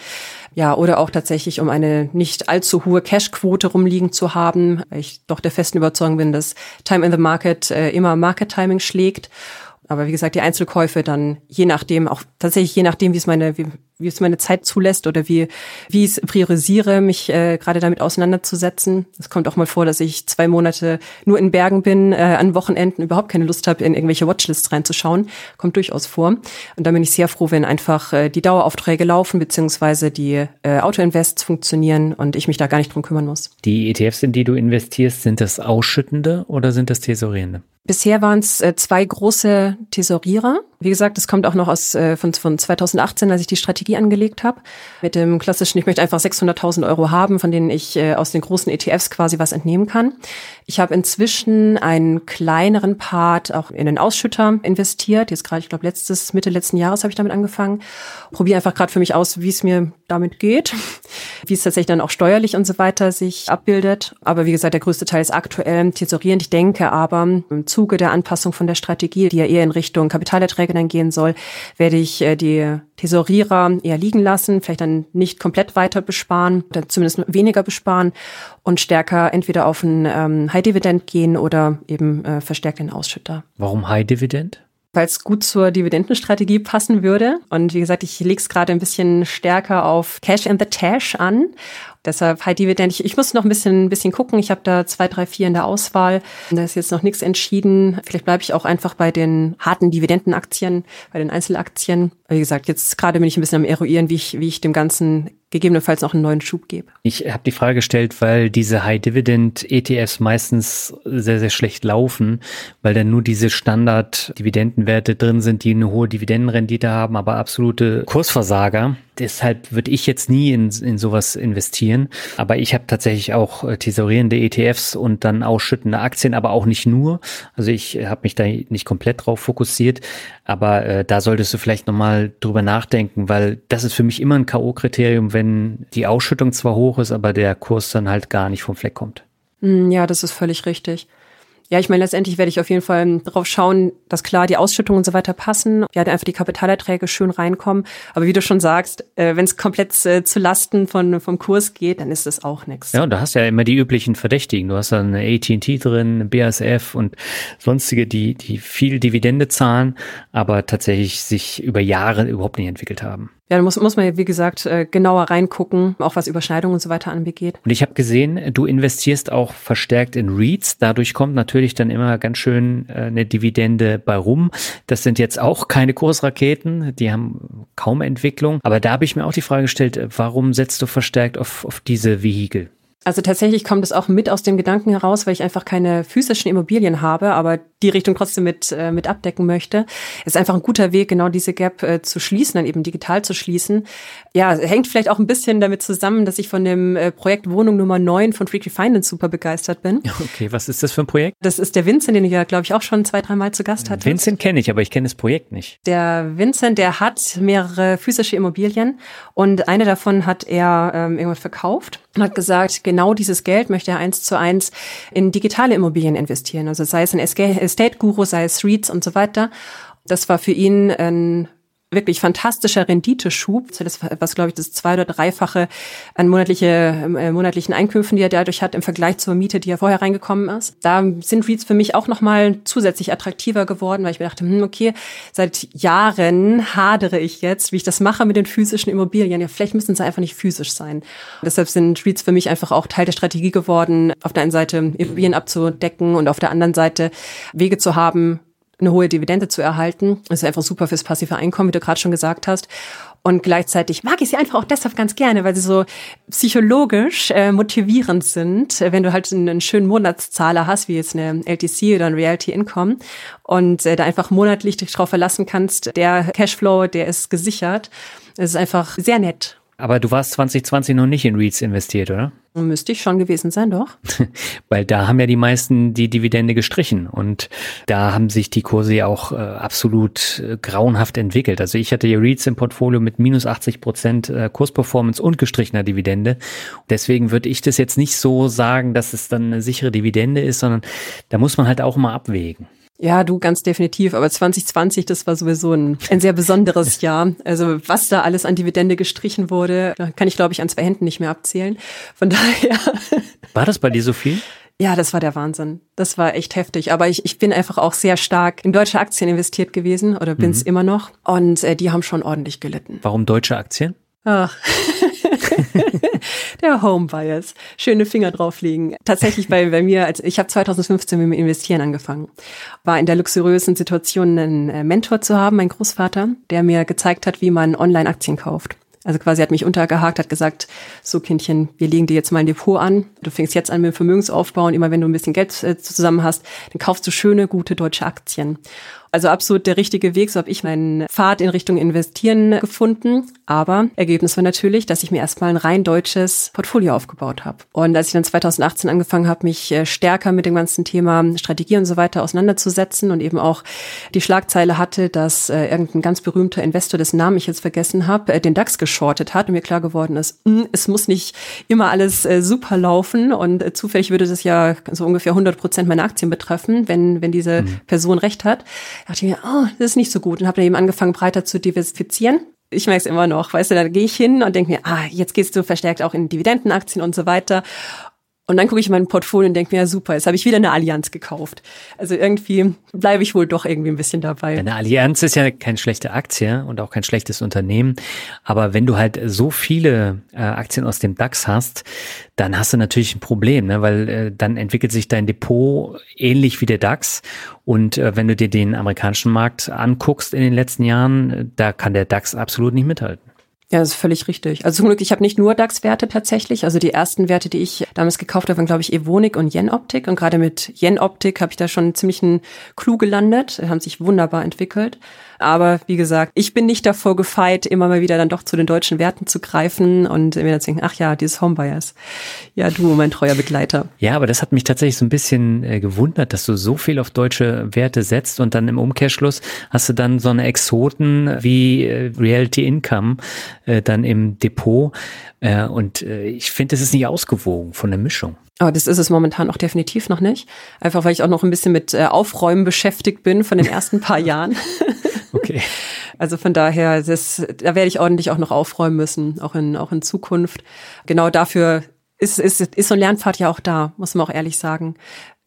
Ja, oder auch tatsächlich, um eine nicht allzu hohe Cashquote rumliegen zu haben, weil ich doch der festen Überzeugung bin, dass Time in the Market äh, immer Market Timing schlägt. Aber wie gesagt, die Einzelkäufe dann je nachdem, auch tatsächlich je nachdem, wie es meine, wie, wie es meine Zeit zulässt oder wie, wie ich es priorisiere, mich äh, gerade damit auseinanderzusetzen. Es kommt auch mal vor, dass ich zwei Monate nur in Bergen bin, äh, an Wochenenden überhaupt keine Lust habe, in irgendwelche Watchlists reinzuschauen. Kommt durchaus vor. Und da bin ich sehr froh, wenn einfach äh, die Daueraufträge laufen, beziehungsweise die äh, Autoinvests funktionieren und ich mich da gar nicht drum kümmern muss. Die ETFs, in die du investierst, sind das ausschüttende oder sind das tesorierende? Bisher waren es äh, zwei große Tesorierer. Wie gesagt, das kommt auch noch aus äh, von, von 2018, als ich die Strategie angelegt habe. Mit dem klassischen, ich möchte einfach 600.000 Euro haben, von denen ich äh, aus den großen ETFs quasi was entnehmen kann. Ich habe inzwischen einen kleineren Part auch in den Ausschütter investiert. Jetzt gerade, ich glaube, letztes Mitte letzten Jahres habe ich damit angefangen. Probiere einfach gerade für mich aus, wie es mir damit geht, wie es tatsächlich dann auch steuerlich und so weiter sich abbildet. Aber wie gesagt, der größte Teil ist aktuell tesorierend. Ich denke aber im Zuge der Anpassung von der Strategie, die ja eher in Richtung Kapitalerträge dann gehen soll, werde ich äh, die Tesorierer eher liegen lassen, vielleicht dann nicht komplett weiter besparen oder zumindest weniger besparen und stärker entweder auf ein ähm, High Dividend gehen oder eben äh, verstärkt den Ausschütter. Warum High Dividend? weil es gut zur Dividendenstrategie passen würde. Und wie gesagt, ich lege es gerade ein bisschen stärker auf Cash in the Tash an. Deshalb High Dividend. Ich, ich muss noch ein bisschen, ein bisschen gucken. Ich habe da zwei, drei, vier in der Auswahl. Da ist jetzt noch nichts entschieden. Vielleicht bleibe ich auch einfach bei den harten Dividendenaktien, bei den Einzelaktien. Wie gesagt, jetzt gerade bin ich ein bisschen am eruieren, wie ich, wie ich dem Ganzen gegebenenfalls noch einen neuen Schub gebe. Ich habe die Frage gestellt, weil diese High-Dividend-ETFs meistens sehr, sehr schlecht laufen, weil dann nur diese Standard-Dividendenwerte drin sind, die eine hohe Dividendenrendite haben, aber absolute Kursversager. Deshalb würde ich jetzt nie in, in sowas investieren. Aber ich habe tatsächlich auch äh, tesorierende ETFs und dann ausschüttende Aktien, aber auch nicht nur. Also ich habe mich da nicht komplett drauf fokussiert. Aber äh, da solltest du vielleicht nochmal drüber nachdenken, weil das ist für mich immer ein K.O.-Kriterium, wenn die Ausschüttung zwar hoch ist, aber der Kurs dann halt gar nicht vom Fleck kommt. Hm, ja, das ist völlig richtig. Ja, ich meine, letztendlich werde ich auf jeden Fall darauf schauen, dass klar die Ausschüttungen und so weiter passen. Ja, einfach die Kapitalerträge schön reinkommen. Aber wie du schon sagst, äh, wenn es komplett äh, zu Lasten von, vom Kurs geht, dann ist das auch nichts. Ja, und du hast ja immer die üblichen Verdächtigen. Du hast dann AT&T drin, eine BASF und sonstige, die, die viel Dividende zahlen, aber tatsächlich sich über Jahre überhaupt nicht entwickelt haben. Ja, da muss, muss man ja, wie gesagt, äh, genauer reingucken, auch was Überschneidungen und so weiter anbegeht. Und ich habe gesehen, du investierst auch verstärkt in REITs. Dadurch kommt natürlich dann immer ganz schön äh, eine Dividende bei rum. Das sind jetzt auch keine Kursraketen, die haben kaum Entwicklung. Aber da habe ich mir auch die Frage gestellt, warum setzt du verstärkt auf, auf diese Vehikel? Also tatsächlich kommt es auch mit aus dem Gedanken heraus, weil ich einfach keine physischen Immobilien habe, aber die Richtung trotzdem mit, äh, mit abdecken möchte. Es ist einfach ein guter Weg, genau diese Gap äh, zu schließen, dann eben digital zu schließen. Ja, hängt vielleicht auch ein bisschen damit zusammen, dass ich von dem äh, Projekt Wohnung Nummer 9 von Freaky Finance super begeistert bin. Okay, was ist das für ein Projekt? Das ist der Vincent, den ich ja, glaube ich, auch schon zwei, dreimal zu Gast hatte. Vincent kenne ich, aber ich kenne das Projekt nicht. Der Vincent, der hat mehrere physische Immobilien und eine davon hat er ähm, irgendwann verkauft und hat gesagt, genau dieses Geld möchte er eins zu eins in digitale Immobilien investieren. Also sei es in Estate Guru, sei es REITs und so weiter. Das war für ihn ein wirklich fantastischer Renditeschub. Das was, glaube ich, das zwei- oder dreifache an monatliche, äh, monatlichen Einkünften, die er dadurch hat im Vergleich zur Miete, die er vorher reingekommen ist. Da sind REITs für mich auch nochmal zusätzlich attraktiver geworden, weil ich mir dachte, hm, okay, seit Jahren hadere ich jetzt, wie ich das mache mit den physischen Immobilien. Ja, vielleicht müssen sie einfach nicht physisch sein. Deshalb sind REITs für mich einfach auch Teil der Strategie geworden, auf der einen Seite Immobilien abzudecken und auf der anderen Seite Wege zu haben, eine hohe Dividende zu erhalten. Das ist einfach super fürs passive Einkommen, wie du gerade schon gesagt hast. Und gleichzeitig mag ich sie einfach auch deshalb ganz gerne, weil sie so psychologisch äh, motivierend sind, wenn du halt einen, einen, schönen Monatszahler hast, wie jetzt eine LTC oder ein Reality Income und äh, da einfach monatlich dich drauf verlassen kannst, der Cashflow, der ist gesichert. Es ist einfach sehr nett. Aber du warst 2020 noch nicht in REITs investiert, oder? Müsste ich schon gewesen sein, doch. Weil da haben ja die meisten die Dividende gestrichen und da haben sich die Kurse ja auch äh, absolut äh, grauenhaft entwickelt. Also ich hatte ja REITs im Portfolio mit minus 80 Prozent äh, Kursperformance und gestrichener Dividende. Deswegen würde ich das jetzt nicht so sagen, dass es dann eine sichere Dividende ist, sondern da muss man halt auch mal abwägen. Ja, du ganz definitiv. Aber 2020, das war sowieso ein, ein sehr besonderes Jahr. Also was da alles an Dividende gestrichen wurde, kann ich, glaube ich, an zwei Händen nicht mehr abzählen. Von daher. War das bei dir so viel? Ja, das war der Wahnsinn. Das war echt heftig. Aber ich, ich bin einfach auch sehr stark in deutsche Aktien investiert gewesen oder bin es mhm. immer noch. Und äh, die haben schon ordentlich gelitten. Warum deutsche Aktien? Ach. der Home Bias. Schöne Finger drauflegen. Tatsächlich bei, bei mir, also ich habe 2015 mit dem Investieren angefangen. War in der luxuriösen Situation, einen äh, Mentor zu haben, mein Großvater, der mir gezeigt hat, wie man Online-Aktien kauft. Also quasi hat mich untergehakt, hat gesagt, so Kindchen, wir legen dir jetzt mal ein Depot an. Du fängst jetzt an mit dem Vermögensaufbau und immer wenn du ein bisschen Geld äh, zusammen hast, dann kaufst du schöne, gute deutsche Aktien. Also absolut der richtige Weg. So habe ich meinen Pfad in Richtung Investieren gefunden. Aber Ergebnis war natürlich, dass ich mir erstmal ein rein deutsches Portfolio aufgebaut habe. Und als ich dann 2018 angefangen habe, mich äh, stärker mit dem ganzen Thema Strategie und so weiter auseinanderzusetzen und eben auch die Schlagzeile hatte, dass äh, irgendein ganz berühmter Investor, dessen Namen ich jetzt vergessen habe, äh, den DAX geschortet hat und mir klar geworden ist, hm, es muss nicht immer alles super laufen und zufällig würde das ja so ungefähr 100 Prozent meiner Aktien betreffen, wenn, wenn diese mhm. Person recht hat dachte ich mir, oh, das ist nicht so gut und habe dann eben angefangen, breiter zu diversifizieren. Ich merke es immer noch, weißt du, da gehe ich hin und denke mir, ah, jetzt gehst du verstärkt auch in Dividendenaktien und so weiter. Und dann gucke ich in mein Portfolio und denke mir, ja super, jetzt habe ich wieder eine Allianz gekauft. Also irgendwie bleibe ich wohl doch irgendwie ein bisschen dabei. Eine Allianz ist ja keine schlechte Aktie und auch kein schlechtes Unternehmen. Aber wenn du halt so viele äh, Aktien aus dem DAX hast, dann hast du natürlich ein Problem, ne? weil äh, dann entwickelt sich dein Depot ähnlich wie der DAX. Und äh, wenn du dir den amerikanischen Markt anguckst in den letzten Jahren, äh, da kann der DAX absolut nicht mithalten. Ja, das ist völlig richtig. Also zum Glück, ich habe nicht nur DAX-Werte tatsächlich. Also die ersten Werte, die ich damals gekauft habe, waren, glaube ich, Evonik und Yen-Optik. Und gerade mit Yen-Optik habe ich da schon ziemlich einen Clou gelandet. Die haben sich wunderbar entwickelt. Aber wie gesagt, ich bin nicht davor gefeit, immer mal wieder dann doch zu den deutschen Werten zu greifen und mir dann zu denken, ach ja, dieses Homebuyers. Ja, du, mein treuer Begleiter. Ja, aber das hat mich tatsächlich so ein bisschen äh, gewundert, dass du so viel auf deutsche Werte setzt und dann im Umkehrschluss hast du dann so eine Exoten wie äh, Reality Income äh, dann im Depot. Und ich finde, das ist nicht ausgewogen von der Mischung. Aber das ist es momentan auch definitiv noch nicht. Einfach weil ich auch noch ein bisschen mit Aufräumen beschäftigt bin von den ersten paar Jahren. Okay. Also von daher, das, da werde ich ordentlich auch noch aufräumen müssen, auch in, auch in Zukunft. Genau dafür ist, ist, ist so ein Lernpfad ja auch da, muss man auch ehrlich sagen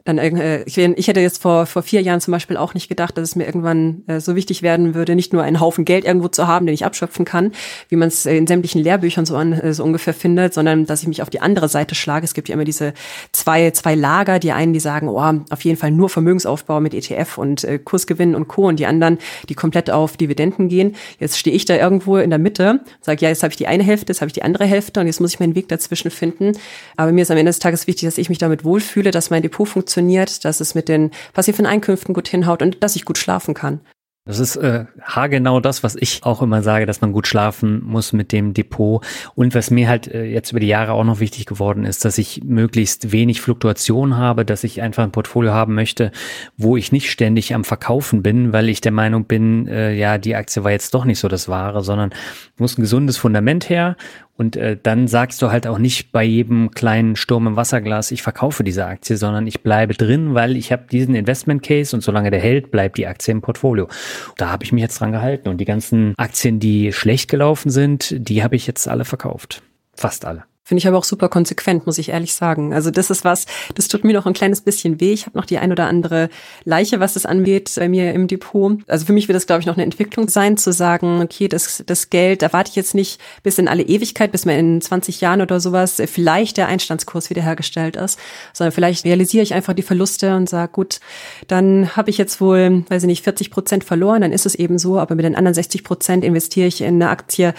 dann äh, ich, ich hätte jetzt vor vor vier Jahren zum Beispiel auch nicht gedacht, dass es mir irgendwann äh, so wichtig werden würde, nicht nur einen Haufen Geld irgendwo zu haben, den ich abschöpfen kann, wie man es in sämtlichen Lehrbüchern so, an, äh, so ungefähr findet, sondern dass ich mich auf die andere Seite schlage. Es gibt ja immer diese zwei zwei Lager, die einen, die sagen, oh, auf jeden Fall nur Vermögensaufbau mit ETF und äh, Kursgewinn und Co. und die anderen, die komplett auf Dividenden gehen. Jetzt stehe ich da irgendwo in der Mitte, sage, ja, jetzt habe ich die eine Hälfte, jetzt habe ich die andere Hälfte und jetzt muss ich meinen Weg dazwischen finden. Aber mir ist am Ende des Tages wichtig, dass ich mich damit wohlfühle, dass mein Depot funktioniert funktioniert, dass es mit den passiven Einkünften gut hinhaut und dass ich gut schlafen kann. Das ist äh, haargenau das, was ich auch immer sage, dass man gut schlafen muss mit dem Depot. Und was mir halt äh, jetzt über die Jahre auch noch wichtig geworden ist, dass ich möglichst wenig Fluktuation habe, dass ich einfach ein Portfolio haben möchte, wo ich nicht ständig am Verkaufen bin, weil ich der Meinung bin, äh, ja, die Aktie war jetzt doch nicht so das Wahre, sondern muss ein gesundes Fundament her und äh, dann sagst du halt auch nicht bei jedem kleinen Sturm im Wasserglas, ich verkaufe diese Aktie, sondern ich bleibe drin, weil ich habe diesen Investment Case und solange der hält, bleibt die Aktie im Portfolio. Da habe ich mich jetzt dran gehalten und die ganzen Aktien, die schlecht gelaufen sind, die habe ich jetzt alle verkauft. Fast alle. Finde ich aber auch super konsequent, muss ich ehrlich sagen. Also das ist was, das tut mir noch ein kleines bisschen weh. Ich habe noch die ein oder andere Leiche, was das angeht, bei mir im Depot. Also für mich wird das, glaube ich, noch eine Entwicklung sein, zu sagen, okay, das, das Geld, da warte ich jetzt nicht bis in alle Ewigkeit, bis mir in 20 Jahren oder sowas vielleicht der Einstandskurs wiederhergestellt ist, sondern vielleicht realisiere ich einfach die Verluste und sage, gut, dann habe ich jetzt wohl, weiß ich nicht, 40 Prozent verloren, dann ist es eben so, aber mit den anderen 60 Prozent investiere ich in eine Aktie,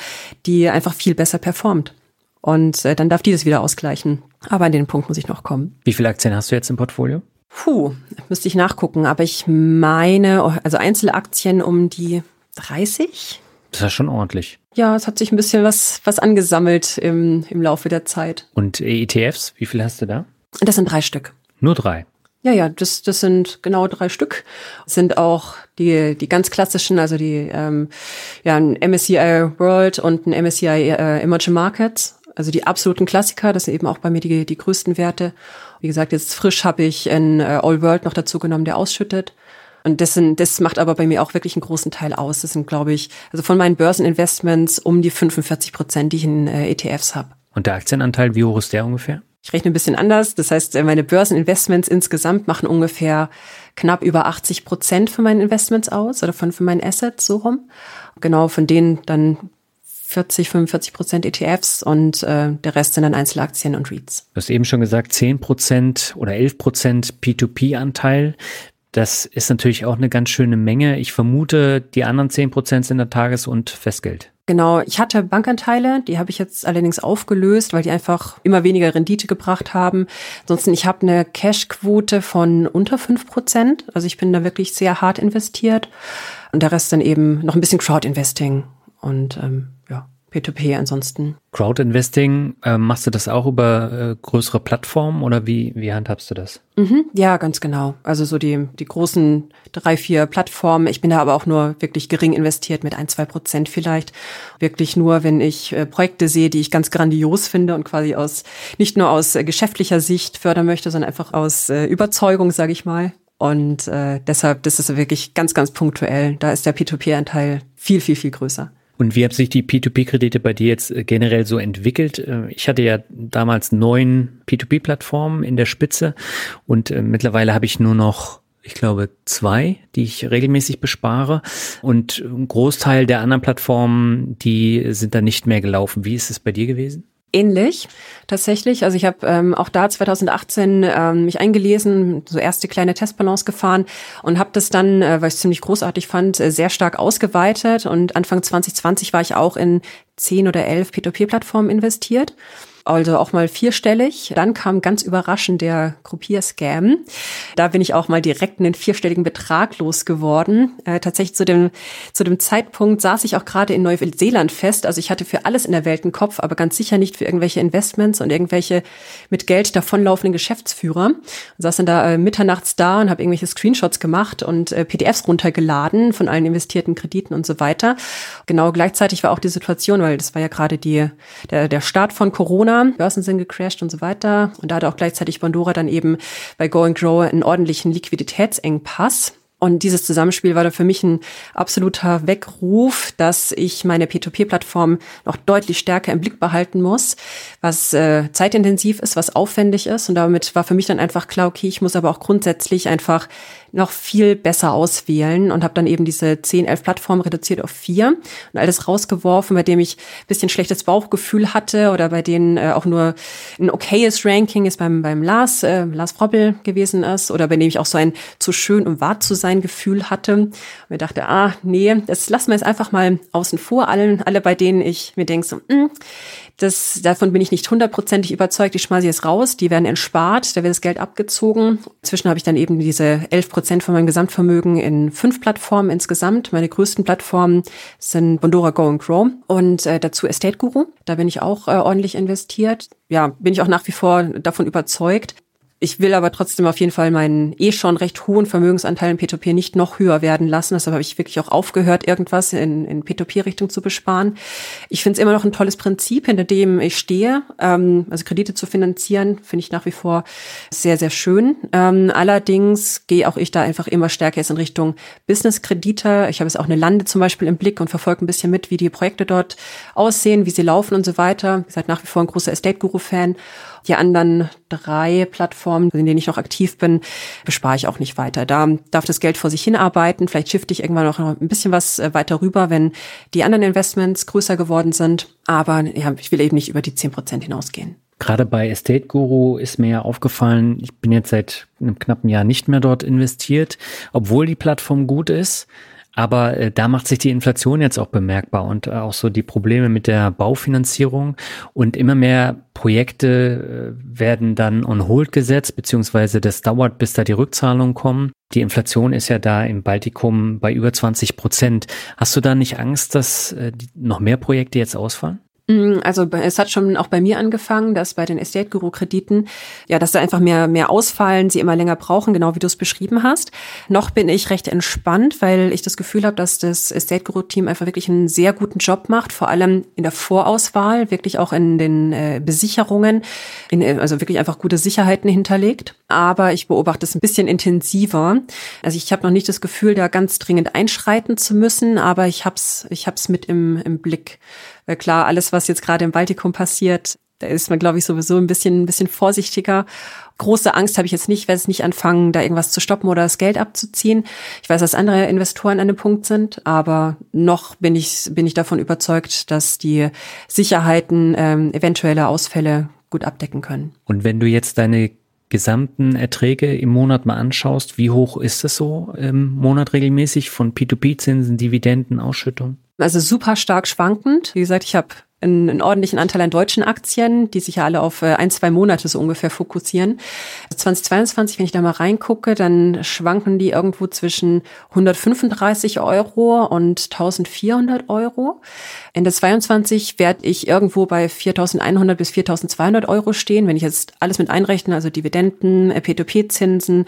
die einfach viel besser performt. Und äh, dann darf dieses wieder ausgleichen. Aber an den Punkt muss ich noch kommen. Wie viele Aktien hast du jetzt im Portfolio? Puh, müsste ich nachgucken. Aber ich meine, also Einzelaktien um die 30. Das ist ja schon ordentlich. Ja, es hat sich ein bisschen was, was angesammelt im, im Laufe der Zeit. Und ETFs, wie viel hast du da? Das sind drei Stück. Nur drei. Ja, ja, das, das sind genau drei Stück. Das sind auch die, die ganz klassischen, also die ähm, ja, ein MSCI World und ein MSCI äh, Emerging Markets, also die absoluten Klassiker, das sind eben auch bei mir die, die größten Werte. Wie gesagt, jetzt frisch habe ich ein äh, All World noch dazu genommen, der ausschüttet. Und das, sind, das macht aber bei mir auch wirklich einen großen Teil aus. Das sind, glaube ich, also von meinen Börseninvestments um die 45 Prozent, die ich in äh, ETFs habe. Und der Aktienanteil, wie hoch ist der ungefähr? Ich rechne ein bisschen anders. Das heißt, äh, meine Börseninvestments insgesamt machen ungefähr knapp über 80 Prozent von meinen Investments aus oder von, von meinen Assets so rum. Genau, von denen dann 40, 45 Prozent ETFs und äh, der Rest sind dann Einzelaktien und REITs. Du hast eben schon gesagt, 10 Prozent oder 11 Prozent P2P-Anteil. Das ist natürlich auch eine ganz schöne Menge. Ich vermute, die anderen 10 Prozent sind der Tages- und Festgeld. Genau, ich hatte Bankanteile, die habe ich jetzt allerdings aufgelöst, weil die einfach immer weniger Rendite gebracht haben. Ansonsten, ich habe eine Cashquote von unter fünf Prozent. Also ich bin da wirklich sehr hart investiert. Und der Rest dann eben noch ein bisschen Crowd-Investing. Und ähm, P2P ansonsten. Crowdinvesting, äh, machst du das auch über äh, größere Plattformen oder wie, wie handhabst du das? Mhm, ja, ganz genau. Also so die, die großen drei, vier Plattformen. Ich bin da aber auch nur wirklich gering investiert mit ein, zwei Prozent vielleicht. Wirklich nur, wenn ich äh, Projekte sehe, die ich ganz grandios finde und quasi aus, nicht nur aus äh, geschäftlicher Sicht fördern möchte, sondern einfach aus äh, Überzeugung, sage ich mal. Und äh, deshalb, das ist wirklich ganz, ganz punktuell. Da ist der P2P-Anteil viel, viel, viel größer. Und wie haben sich die P2P-Kredite bei dir jetzt äh, generell so entwickelt? Äh, ich hatte ja damals neun P2P-Plattformen in der Spitze und äh, mittlerweile habe ich nur noch ich glaube, zwei, die ich regelmäßig bespare. Und ein Großteil der anderen Plattformen, die sind dann nicht mehr gelaufen. Wie ist es bei dir gewesen? Ähnlich tatsächlich. Also ich habe ähm, auch da 2018 ähm, mich eingelesen, so erste kleine Testbalance gefahren und habe das dann, äh, weil ich es ziemlich großartig fand, äh, sehr stark ausgeweitet. Und Anfang 2020 war ich auch in zehn oder elf P2P-Plattformen investiert also auch mal vierstellig. Dann kam ganz überraschend der Gruppier-Scam. Da bin ich auch mal direkt einen vierstelligen Betrag losgeworden. Äh, tatsächlich zu dem, zu dem Zeitpunkt saß ich auch gerade in Neuseeland fest. Also ich hatte für alles in der Welt einen Kopf, aber ganz sicher nicht für irgendwelche Investments und irgendwelche mit Geld davonlaufenden Geschäftsführer. Und saß dann da äh, mitternachts da und habe irgendwelche Screenshots gemacht und äh, PDFs runtergeladen von allen investierten Krediten und so weiter. Genau gleichzeitig war auch die Situation, weil das war ja gerade die, der, der Start von Corona Corona, Börsen sind gecrashed und so weiter. Und da hatte auch gleichzeitig Bondora dann eben bei Go and Grow einen ordentlichen Liquiditätsengpass. Und dieses Zusammenspiel war da für mich ein absoluter Weckruf, dass ich meine P2P-Plattform noch deutlich stärker im Blick behalten muss, was äh, zeitintensiv ist, was aufwendig ist. Und damit war für mich dann einfach klar, okay, ich muss aber auch grundsätzlich einfach noch viel besser auswählen und habe dann eben diese 10, 11 Plattformen reduziert auf vier und alles rausgeworfen, bei dem ich bisschen schlechtes Bauchgefühl hatte oder bei denen äh, auch nur ein okayes Ranking ist beim, beim Lars, äh, Lars Frobbel gewesen ist oder bei dem ich auch so ein zu schön, um wahr zu sein Gefühl hatte. Und mir dachte, ah, nee, das lassen wir jetzt einfach mal außen vor, allen, alle bei denen ich mir denke, so, mh, hm, das, davon bin ich nicht hundertprozentig überzeugt. Ich schmeiße jetzt raus. Die werden entspart. Da wird das Geld abgezogen. Inzwischen habe ich dann eben diese 11 Prozent von meinem Gesamtvermögen in fünf Plattformen insgesamt. Meine größten Plattformen sind Bondora Go and Grow und äh, dazu Estate Guru. Da bin ich auch äh, ordentlich investiert. Ja, bin ich auch nach wie vor davon überzeugt, ich will aber trotzdem auf jeden Fall meinen eh schon recht hohen Vermögensanteil in P2P nicht noch höher werden lassen. Deshalb habe ich wirklich auch aufgehört, irgendwas in, in P2P-Richtung zu besparen. Ich finde es immer noch ein tolles Prinzip, hinter dem ich stehe. Ähm, also Kredite zu finanzieren, finde ich nach wie vor sehr, sehr schön. Ähm, allerdings gehe auch ich da einfach immer stärker jetzt in Richtung Business-Kredite. Ich habe jetzt auch eine Lande zum Beispiel im Blick und verfolge ein bisschen mit, wie die Projekte dort aussehen, wie sie laufen und so weiter. Ich seid nach wie vor ein großer Estate-Guru-Fan. Die anderen drei Plattformen, in denen ich noch aktiv bin, bespare ich auch nicht weiter. Da darf das Geld vor sich hinarbeiten. Vielleicht shifte ich irgendwann noch ein bisschen was äh, weiter rüber, wenn die anderen Investments größer geworden sind. Aber ja, ich will eben nicht über die zehn Prozent hinausgehen. Gerade bei Estate Guru ist mir ja aufgefallen, ich bin jetzt seit einem knappen Jahr nicht mehr dort investiert, obwohl die Plattform gut ist. Aber äh, da macht sich die Inflation jetzt auch bemerkbar und äh, auch so die Probleme mit der Baufinanzierung und immer mehr Projekte äh, werden dann on hold gesetzt, beziehungsweise das dauert, bis da die Rückzahlungen kommen. Die Inflation ist ja da im Baltikum bei über 20 Prozent. Hast du da nicht Angst, dass äh, noch mehr Projekte jetzt ausfallen? Mm, also es hat schon auch bei mir angefangen, dass bei den Estate Guru Krediten, ja, dass da einfach mehr, mehr ausfallen, sie immer länger brauchen, genau wie du es beschrieben hast. Noch bin ich recht entspannt, weil ich das Gefühl habe, dass das Estate Guru Team einfach wirklich einen sehr guten Job macht, vor allem in der Vorauswahl, wirklich auch in den äh, Besicherungen, in, äh, also wirklich einfach gute Sicherheiten hinterlegt. Aber ich beobachte es ein bisschen intensiver. Also ich habe noch nicht das Gefühl, da ganz dringend einschreiten zu müssen, aber ich hab's, ich hab's mit im, im Blick. Weil klar, alles, was jetzt gerade im Baltikum passiert, da ist man, glaube ich, sowieso ein bisschen, ein bisschen vorsichtiger. Große Angst habe ich jetzt nicht, werde es nicht anfangen, da irgendwas zu stoppen oder das Geld abzuziehen. Ich weiß, dass andere Investoren an dem Punkt sind, aber noch bin ich, bin ich davon überzeugt, dass die Sicherheiten ähm, eventuelle Ausfälle gut abdecken können. Und wenn du jetzt deine gesamten Erträge im Monat mal anschaust, wie hoch ist es so im Monat regelmäßig von P2P-Zinsen, Dividenden, Ausschüttung? Also super stark schwankend. Wie gesagt, ich habe einen, einen ordentlichen Anteil an deutschen Aktien, die sich ja alle auf äh, ein, zwei Monate so ungefähr fokussieren. 2022, wenn ich da mal reingucke, dann schwanken die irgendwo zwischen 135 Euro und 1400 Euro. Ende 22 werde ich irgendwo bei 4100 bis 4200 Euro stehen, wenn ich jetzt alles mit einrechne, also Dividenden, äh, P2P-Zinsen,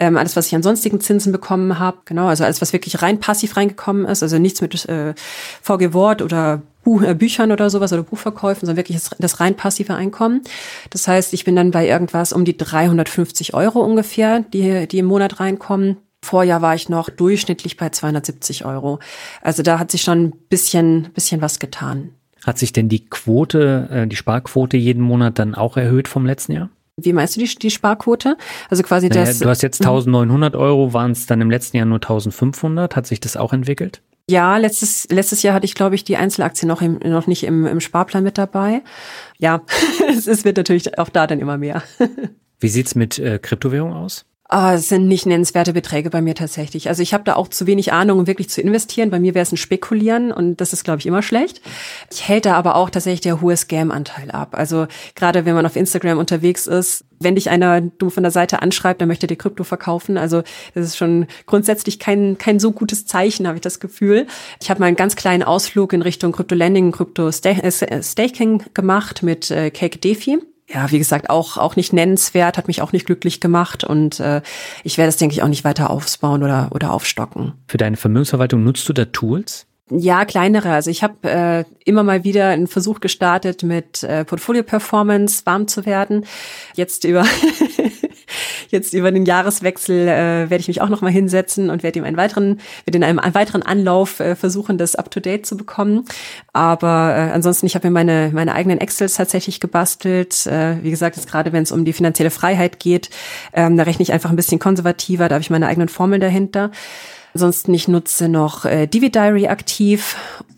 ähm, alles, was ich an sonstigen Zinsen bekommen habe. Genau, also alles, was wirklich rein passiv reingekommen ist, also nichts mit äh, VG Wort oder Büchern oder sowas oder Buchverkäufen, sondern wirklich das, rein passive Einkommen. Das heißt, ich bin dann bei irgendwas um die 350 Euro ungefähr, die, die im Monat reinkommen. Vorjahr war ich noch durchschnittlich bei 270 Euro. Also da hat sich schon ein bisschen, bisschen was getan. Hat sich denn die Quote, äh, die Sparquote jeden Monat dann auch erhöht vom letzten Jahr? Wie meinst du die, die Sparquote? Also quasi naja, das. Du hast jetzt 1900 Euro, waren es dann im letzten Jahr nur 1500. Hat sich das auch entwickelt? Ja, letztes, letztes Jahr hatte ich, glaube ich, die Einzelaktie noch, im, noch nicht im, im Sparplan mit dabei. Ja, es, es wird natürlich auch da dann immer mehr. Wie sieht's mit äh, Kryptowährung aus? Ah, es sind nicht nennenswerte Beträge bei mir tatsächlich. Also ich habe da auch zu wenig Ahnung, um wirklich zu investieren. Bei mir wäre es ein Spekulieren und das ist, glaube ich, immer schlecht. Ich hält da aber auch tatsächlich der hohe Scam-Anteil ab. Also gerade wenn man auf Instagram unterwegs ist, wenn dich einer du von der Seite anschreibt, dann möchte dir Krypto verkaufen. Also das ist schon grundsätzlich kein, kein so gutes Zeichen, habe ich das Gefühl. Ich habe mal einen ganz kleinen Ausflug in Richtung Krypto-Landing, Krypto-Staking gemacht mit äh, Cake Defi ja, wie gesagt, auch, auch nicht nennenswert, hat mich auch nicht glücklich gemacht und äh, ich werde das, denke ich, auch nicht weiter aufbauen oder, oder aufstocken. Für deine Vermögensverwaltung nutzt du da Tools? Ja, kleinere. Also ich habe äh, immer mal wieder einen Versuch gestartet, mit äh, Portfolio Performance warm zu werden. Jetzt über jetzt über den Jahreswechsel äh, werde ich mich auch noch mal hinsetzen und werde ihm einen weiteren, werde in einem, weiteren Anlauf äh, versuchen, das up to date zu bekommen. Aber äh, ansonsten, ich habe mir meine meine eigenen Excels tatsächlich gebastelt. Äh, wie gesagt, jetzt gerade wenn es um die finanzielle Freiheit geht, ähm, da rechne ich einfach ein bisschen konservativer. Da habe ich meine eigenen Formeln dahinter. Ansonsten, ich nutze noch äh, Divi Diary aktiv.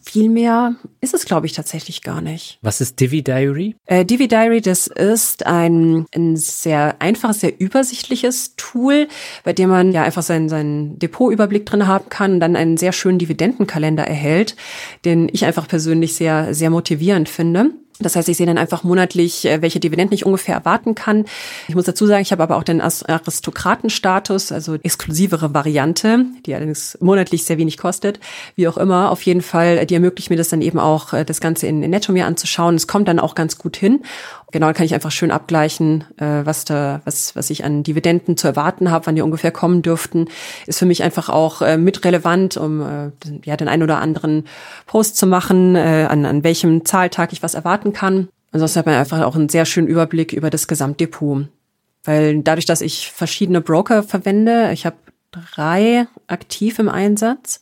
Viel mehr ist es, glaube ich, tatsächlich gar nicht. Was ist Divi Diary? Äh, Divi Diary, das ist ein, ein sehr einfaches, sehr übersichtliches Tool, bei dem man ja einfach seinen, seinen Depotüberblick drin haben kann und dann einen sehr schönen Dividendenkalender erhält, den ich einfach persönlich sehr, sehr motivierend finde. Das heißt, ich sehe dann einfach monatlich, äh, welche Dividenden ich ungefähr erwarten kann. Ich muss dazu sagen, ich habe aber auch den Aristokratenstatus, also exklusivere Variante, die allerdings monatlich sehr wenig kostet. Wie auch immer, auf jeden Fall, die ermöglicht mir das dann eben auch, äh, das Ganze in, in Netto mir anzuschauen. Es kommt dann auch ganz gut hin. Genau, dann kann ich einfach schön abgleichen, äh, was da, was, was ich an Dividenden zu erwarten habe, wann die ungefähr kommen dürften. Ist für mich einfach auch mit relevant, um ja den einen oder anderen Post zu machen, an, an welchem Zahltag ich was erwarten kann. Ansonsten hat man einfach auch einen sehr schönen Überblick über das Gesamtdepot. Weil dadurch, dass ich verschiedene Broker verwende, ich habe drei aktiv im Einsatz,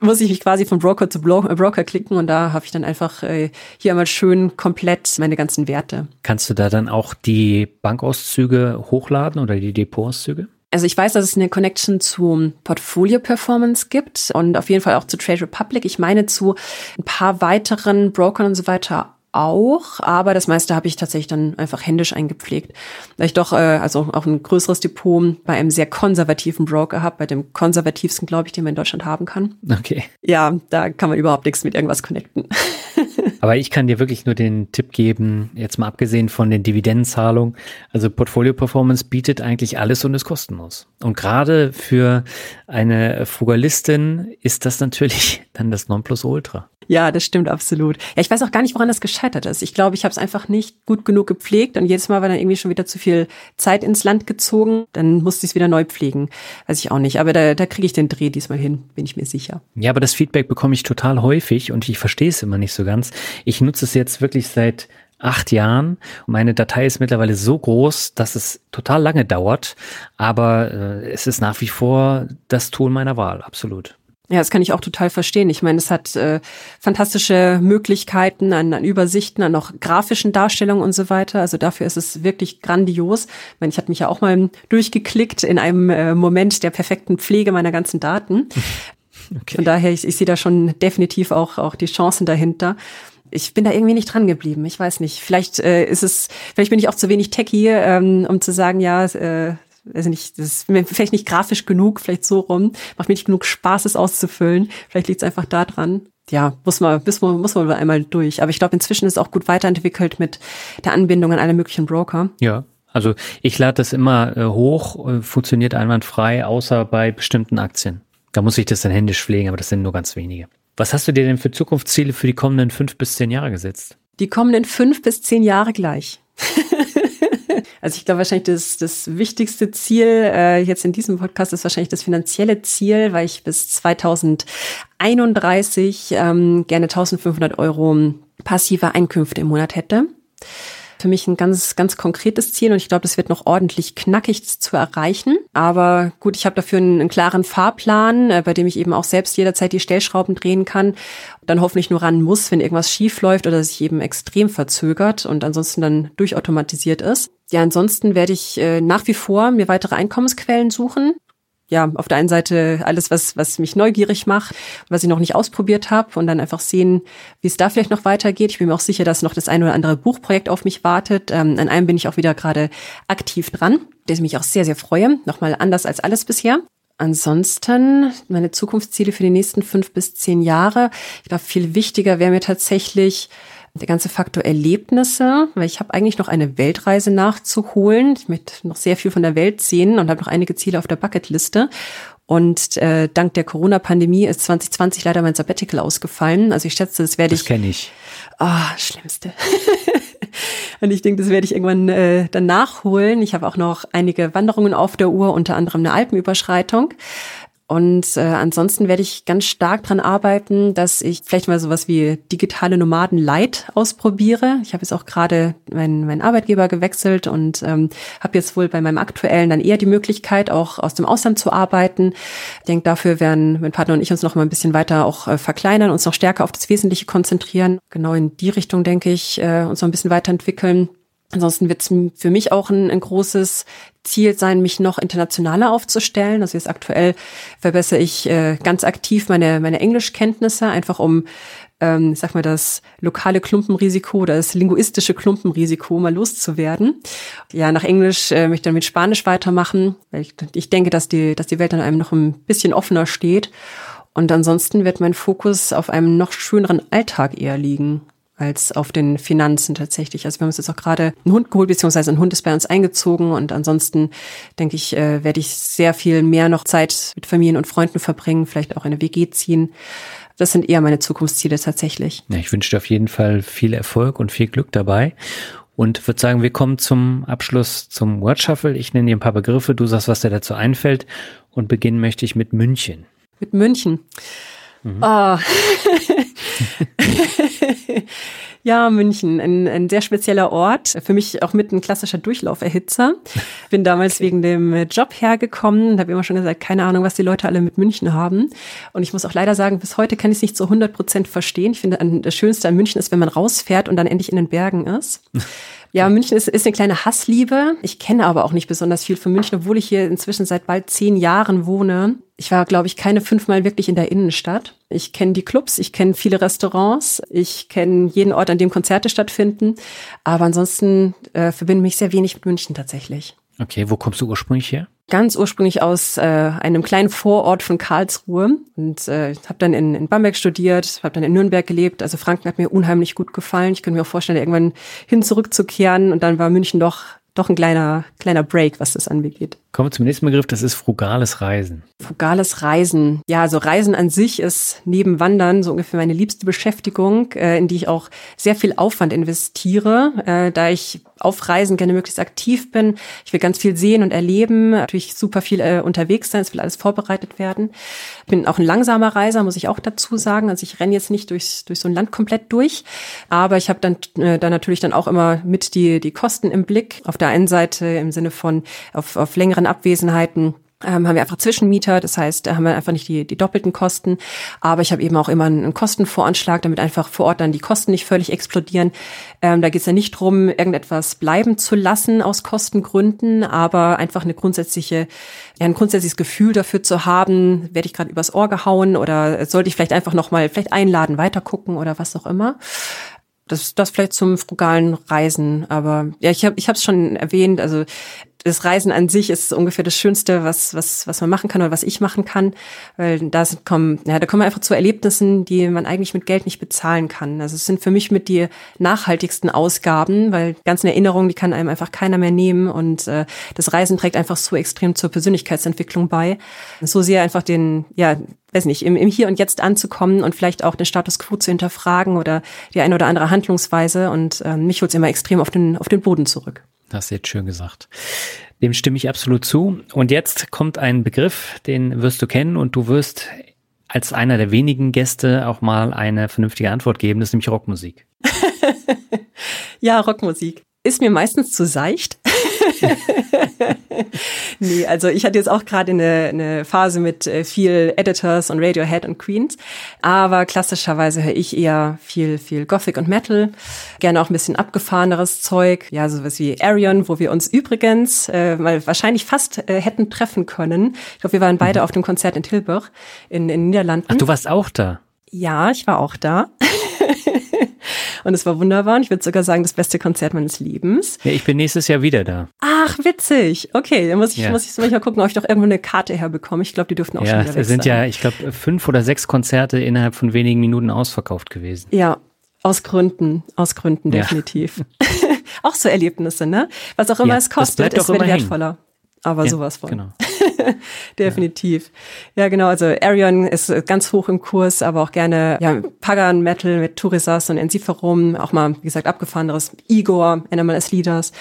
muss ich mich quasi von Broker zu äh, Broker klicken und da habe ich dann einfach äh, hier einmal schön komplett meine ganzen Werte. Kannst du da dann auch die Bankauszüge hochladen oder die Depotauszüge? Also ich weiß, dass es eine Connection zu Portfolio Performance gibt und auf jeden Fall auch zu Trade Republic. Ich meine zu ein paar weiteren Brokern und so weiter auch, aber das meiste habe ich tatsächlich dann einfach händisch eingepflegt. Weil ich doch, äh, also auch ein größeres Depot bei einem sehr konservativen Broker habe, bei dem konservativsten, glaube ich, den man in Deutschland haben kann. Okay. Ja, da kann man überhaupt nichts mit irgendwas connecten. Aber ich kann dir wirklich nur den Tipp geben, jetzt mal abgesehen von den Dividendenzahlungen, also Portfolio Performance bietet eigentlich alles und ist kostenlos. Und gerade für eine Frugalistin ist das natürlich dann das Nonplusultra. Ja, das stimmt absolut. Ja, ich weiß auch gar nicht, woran das gescheitert ist. Ich glaube, ich habe es einfach nicht gut genug gepflegt und jedes Mal war dann irgendwie schon wieder zu viel Zeit ins Land gezogen. Dann musste ich es wieder neu pflegen. Weiß ich auch nicht. Aber da, da kriege ich den Dreh diesmal hin, bin ich mir sicher. Ja, aber das Feedback bekomme ich total häufig und ich verstehe es immer nicht so ganz. Ich nutze es jetzt wirklich seit acht Jahren. Meine Datei ist mittlerweile so groß, dass es total lange dauert, aber äh, es ist nach wie vor das Tool meiner Wahl, absolut. Ja, das kann ich auch total verstehen. Ich meine, es hat äh, fantastische Möglichkeiten an, an Übersichten, an auch grafischen Darstellungen und so weiter. Also dafür ist es wirklich grandios. Ich meine, ich hatte mich ja auch mal durchgeklickt in einem äh, Moment der perfekten Pflege meiner ganzen Daten. Okay. Von daher, ich, ich sehe da schon definitiv auch, auch die Chancen dahinter ich bin da irgendwie nicht dran geblieben. Ich weiß nicht. Vielleicht äh, ist es, vielleicht bin ich auch zu wenig techy, ähm, um zu sagen, ja, äh, also nicht, das ist mir vielleicht nicht grafisch genug, vielleicht so rum, macht mir nicht genug Spaß, es auszufüllen. Vielleicht liegt es einfach da dran. Ja, muss man, muss man, muss man einmal durch. Aber ich glaube, inzwischen ist es auch gut weiterentwickelt mit der Anbindung an alle möglichen Broker. Ja. Also ich lade das immer äh, hoch, äh, funktioniert einwandfrei, außer bei bestimmten Aktien. Da muss ich das dann händisch pflegen, aber das sind nur ganz wenige. Was hast du dir denn für Zukunftsziele für die kommenden fünf bis zehn Jahre gesetzt? Die kommenden fünf bis zehn Jahre gleich. Also ich glaube wahrscheinlich das, das wichtigste Ziel äh, jetzt in diesem Podcast ist wahrscheinlich das finanzielle Ziel, weil ich bis 2031 ähm, gerne 1500 Euro passive Einkünfte im Monat hätte für mich ein ganz, ganz konkretes Ziel und ich glaube, das wird noch ordentlich knackig zu erreichen. Aber gut, ich habe dafür einen, einen klaren Fahrplan, äh, bei dem ich eben auch selbst jederzeit die Stellschrauben drehen kann. Dann hoffentlich nur ran muss, wenn irgendwas schief läuft oder sich eben extrem verzögert und ansonsten dann durchautomatisiert ist. Ja, ansonsten werde ich äh, nach wie vor mir weitere Einkommensquellen suchen ja, auf der einen Seite alles, was, was mich neugierig macht, was ich noch nicht ausprobiert habe und dann einfach sehen, wie es da vielleicht noch weitergeht. Ich bin mir auch sicher, dass noch das ein oder andere Buchprojekt auf mich wartet. Ähm, an einem bin ich auch wieder gerade aktiv dran, das mich auch sehr, sehr freue. Nochmal anders als alles bisher. Ansonsten meine Zukunftsziele für die nächsten fünf bis zehn Jahre. Ich glaube, viel wichtiger wäre mir tatsächlich, der ganze Faktor Erlebnisse, weil ich habe eigentlich noch eine Weltreise nachzuholen. Ich möchte noch sehr viel von der Welt sehen und habe noch einige Ziele auf der Bucketliste. Und äh, dank der Corona-Pandemie ist 2020 leider mein Sabbatical ausgefallen. Also ich schätze, das werde ich. Das kenne ich. Ah, oh, schlimmste. und ich denke, das werde ich irgendwann äh, dann nachholen. Ich habe auch noch einige Wanderungen auf der Uhr, unter anderem eine Alpenüberschreitung. Und äh, ansonsten werde ich ganz stark dran arbeiten, dass ich vielleicht mal sowas wie digitale Nomaden Light ausprobiere. Ich habe jetzt auch gerade meinen mein Arbeitgeber gewechselt und ähm, habe jetzt wohl bei meinem aktuellen dann eher die Möglichkeit, auch aus dem Ausland zu arbeiten. Ich denke, dafür werden mein Partner und ich uns noch mal ein bisschen weiter auch äh, verkleinern, uns noch stärker auf das Wesentliche konzentrieren. Genau in die Richtung, denke ich, äh, uns noch ein bisschen weiterentwickeln. Ansonsten wird es für mich auch ein, ein, großes Ziel sein, mich noch internationaler aufzustellen. Also jetzt aktuell verbessere ich äh, ganz aktiv meine, meine Englischkenntnisse, einfach um, ähm, ich sag mal, das lokale Klumpenrisiko oder das linguistische Klumpenrisiko mal loszuwerden. Ja, nach Englisch äh, möchte ich dann mit Spanisch weitermachen, weil ich, ich denke, dass die, dass die Welt dann einem noch ein bisschen offener steht. Und ansonsten wird mein Fokus auf einem noch schöneren Alltag eher liegen als auf den Finanzen tatsächlich. Also wir haben uns jetzt auch gerade einen Hund geholt, beziehungsweise ein Hund ist bei uns eingezogen und ansonsten denke ich, äh, werde ich sehr viel mehr noch Zeit mit Familien und Freunden verbringen, vielleicht auch eine WG ziehen. Das sind eher meine Zukunftsziele tatsächlich. Ja, ich wünsche dir auf jeden Fall viel Erfolg und viel Glück dabei. Und würde sagen, wir kommen zum Abschluss zum Word Shuffle. Ich nenne dir ein paar Begriffe, du sagst, was dir dazu einfällt. Und beginnen möchte ich mit München. Mit München. Mhm. Oh. ja, München, ein, ein sehr spezieller Ort. Für mich auch mit ein klassischer Durchlauferhitzer. Bin damals okay. wegen dem Job hergekommen und habe immer schon gesagt, keine Ahnung, was die Leute alle mit München haben. Und ich muss auch leider sagen, bis heute kann ich es nicht zu 100 Prozent verstehen. Ich finde, das Schönste an München ist, wenn man rausfährt und dann endlich in den Bergen ist. Ja, München ist, ist eine kleine Hassliebe. Ich kenne aber auch nicht besonders viel von München, obwohl ich hier inzwischen seit bald zehn Jahren wohne. Ich war, glaube ich, keine fünfmal wirklich in der Innenstadt. Ich kenne die Clubs, ich kenne viele Restaurants, ich kenne jeden Ort, an dem Konzerte stattfinden. Aber ansonsten äh, verbinde mich sehr wenig mit München tatsächlich. Okay, wo kommst du ursprünglich her? Ganz ursprünglich aus äh, einem kleinen Vorort von Karlsruhe und äh, habe dann in, in Bamberg studiert, habe dann in Nürnberg gelebt. Also Franken hat mir unheimlich gut gefallen. Ich könnte mir auch vorstellen, irgendwann hin zurückzukehren und dann war München doch doch ein kleiner kleiner Break, was das angeht. Kommen wir zum nächsten Begriff, das ist frugales Reisen. Frugales Reisen. Ja, also Reisen an sich ist neben Wandern so ungefähr meine liebste Beschäftigung, äh, in die ich auch sehr viel Aufwand investiere, äh, da ich auf Reisen gerne möglichst aktiv bin. Ich will ganz viel sehen und erleben, natürlich super viel äh, unterwegs sein, es will alles vorbereitet werden. Bin auch ein langsamer Reiser, muss ich auch dazu sagen. Also ich renne jetzt nicht durchs, durch so ein Land komplett durch, aber ich habe dann, äh, dann natürlich dann auch immer mit die, die Kosten im Blick. Auf der einen Seite im Sinne von auf, auf längeren Abwesenheiten ähm, haben wir einfach Zwischenmieter, das heißt, da haben wir einfach nicht die, die doppelten Kosten, aber ich habe eben auch immer einen Kostenvoranschlag, damit einfach vor Ort dann die Kosten nicht völlig explodieren. Ähm, da geht es ja nicht drum, irgendetwas bleiben zu lassen aus Kostengründen, aber einfach eine grundsätzliche, ja, ein grundsätzliches Gefühl dafür zu haben, werde ich gerade übers Ohr gehauen oder sollte ich vielleicht einfach nochmal vielleicht einladen, weitergucken oder was auch immer das, das vielleicht zum frugalen Reisen. Aber ja, ich habe ich es schon erwähnt. Also das Reisen an sich ist ungefähr das Schönste, was, was, was man machen kann oder was ich machen kann. Weil da sind, kommen, ja, da kommen wir einfach zu Erlebnissen, die man eigentlich mit Geld nicht bezahlen kann. Also es sind für mich mit die nachhaltigsten Ausgaben, weil ganzen Erinnerungen, die kann einem einfach keiner mehr nehmen. Und äh, das Reisen trägt einfach so extrem zur Persönlichkeitsentwicklung bei. So sehr einfach den, ja, weiß nicht, im, im Hier und Jetzt anzukommen und vielleicht auch den Status quo zu hinterfragen oder die eine oder andere Handlungsweise. Und äh, mich holt immer extrem auf den, auf den Boden zurück. Hast du jetzt schön gesagt. Dem stimme ich absolut zu. Und jetzt kommt ein Begriff, den wirst du kennen und du wirst als einer der wenigen Gäste auch mal eine vernünftige Antwort geben. Das ist nämlich Rockmusik. ja, Rockmusik. Ist mir meistens zu seicht. nee, also ich hatte jetzt auch gerade eine, eine Phase mit äh, viel Editors und Radiohead und Queens, aber klassischerweise höre ich eher viel, viel Gothic und Metal, gerne auch ein bisschen abgefahreneres Zeug, ja, sowas wie Arion, wo wir uns übrigens äh, mal wahrscheinlich fast äh, hätten treffen können. Ich glaube, wir waren beide mhm. auf dem Konzert in Tilburg in, in Niederlanden. Ach, du warst auch da? Ja, ich war auch da. Und es war wunderbar. Und ich würde sogar sagen, das beste Konzert meines Lebens. Ja, ich bin nächstes Jahr wieder da. Ach, witzig. Okay, dann muss ich, ja. muss ich mal gucken, ob ich doch irgendwo eine Karte herbekomme. Ich glaube, die dürften auch ja, schon wieder weg sind sein. ja, ich glaube, fünf oder sechs Konzerte innerhalb von wenigen Minuten ausverkauft gewesen. Ja, aus Gründen, aus Gründen definitiv. Ja. auch so Erlebnisse, ne? Was auch immer ja, es kostet, es wird wertvoller. Hängen. Aber ja, sowas von. Genau. Definitiv. Ja. ja. genau. Also Arion ist ganz hoch im Kurs, aber auch gerne ja, Pagan Metal mit Turisas und Ensiferum, auch mal, wie gesagt, abgefahreneres Igor, Animal as Leaders.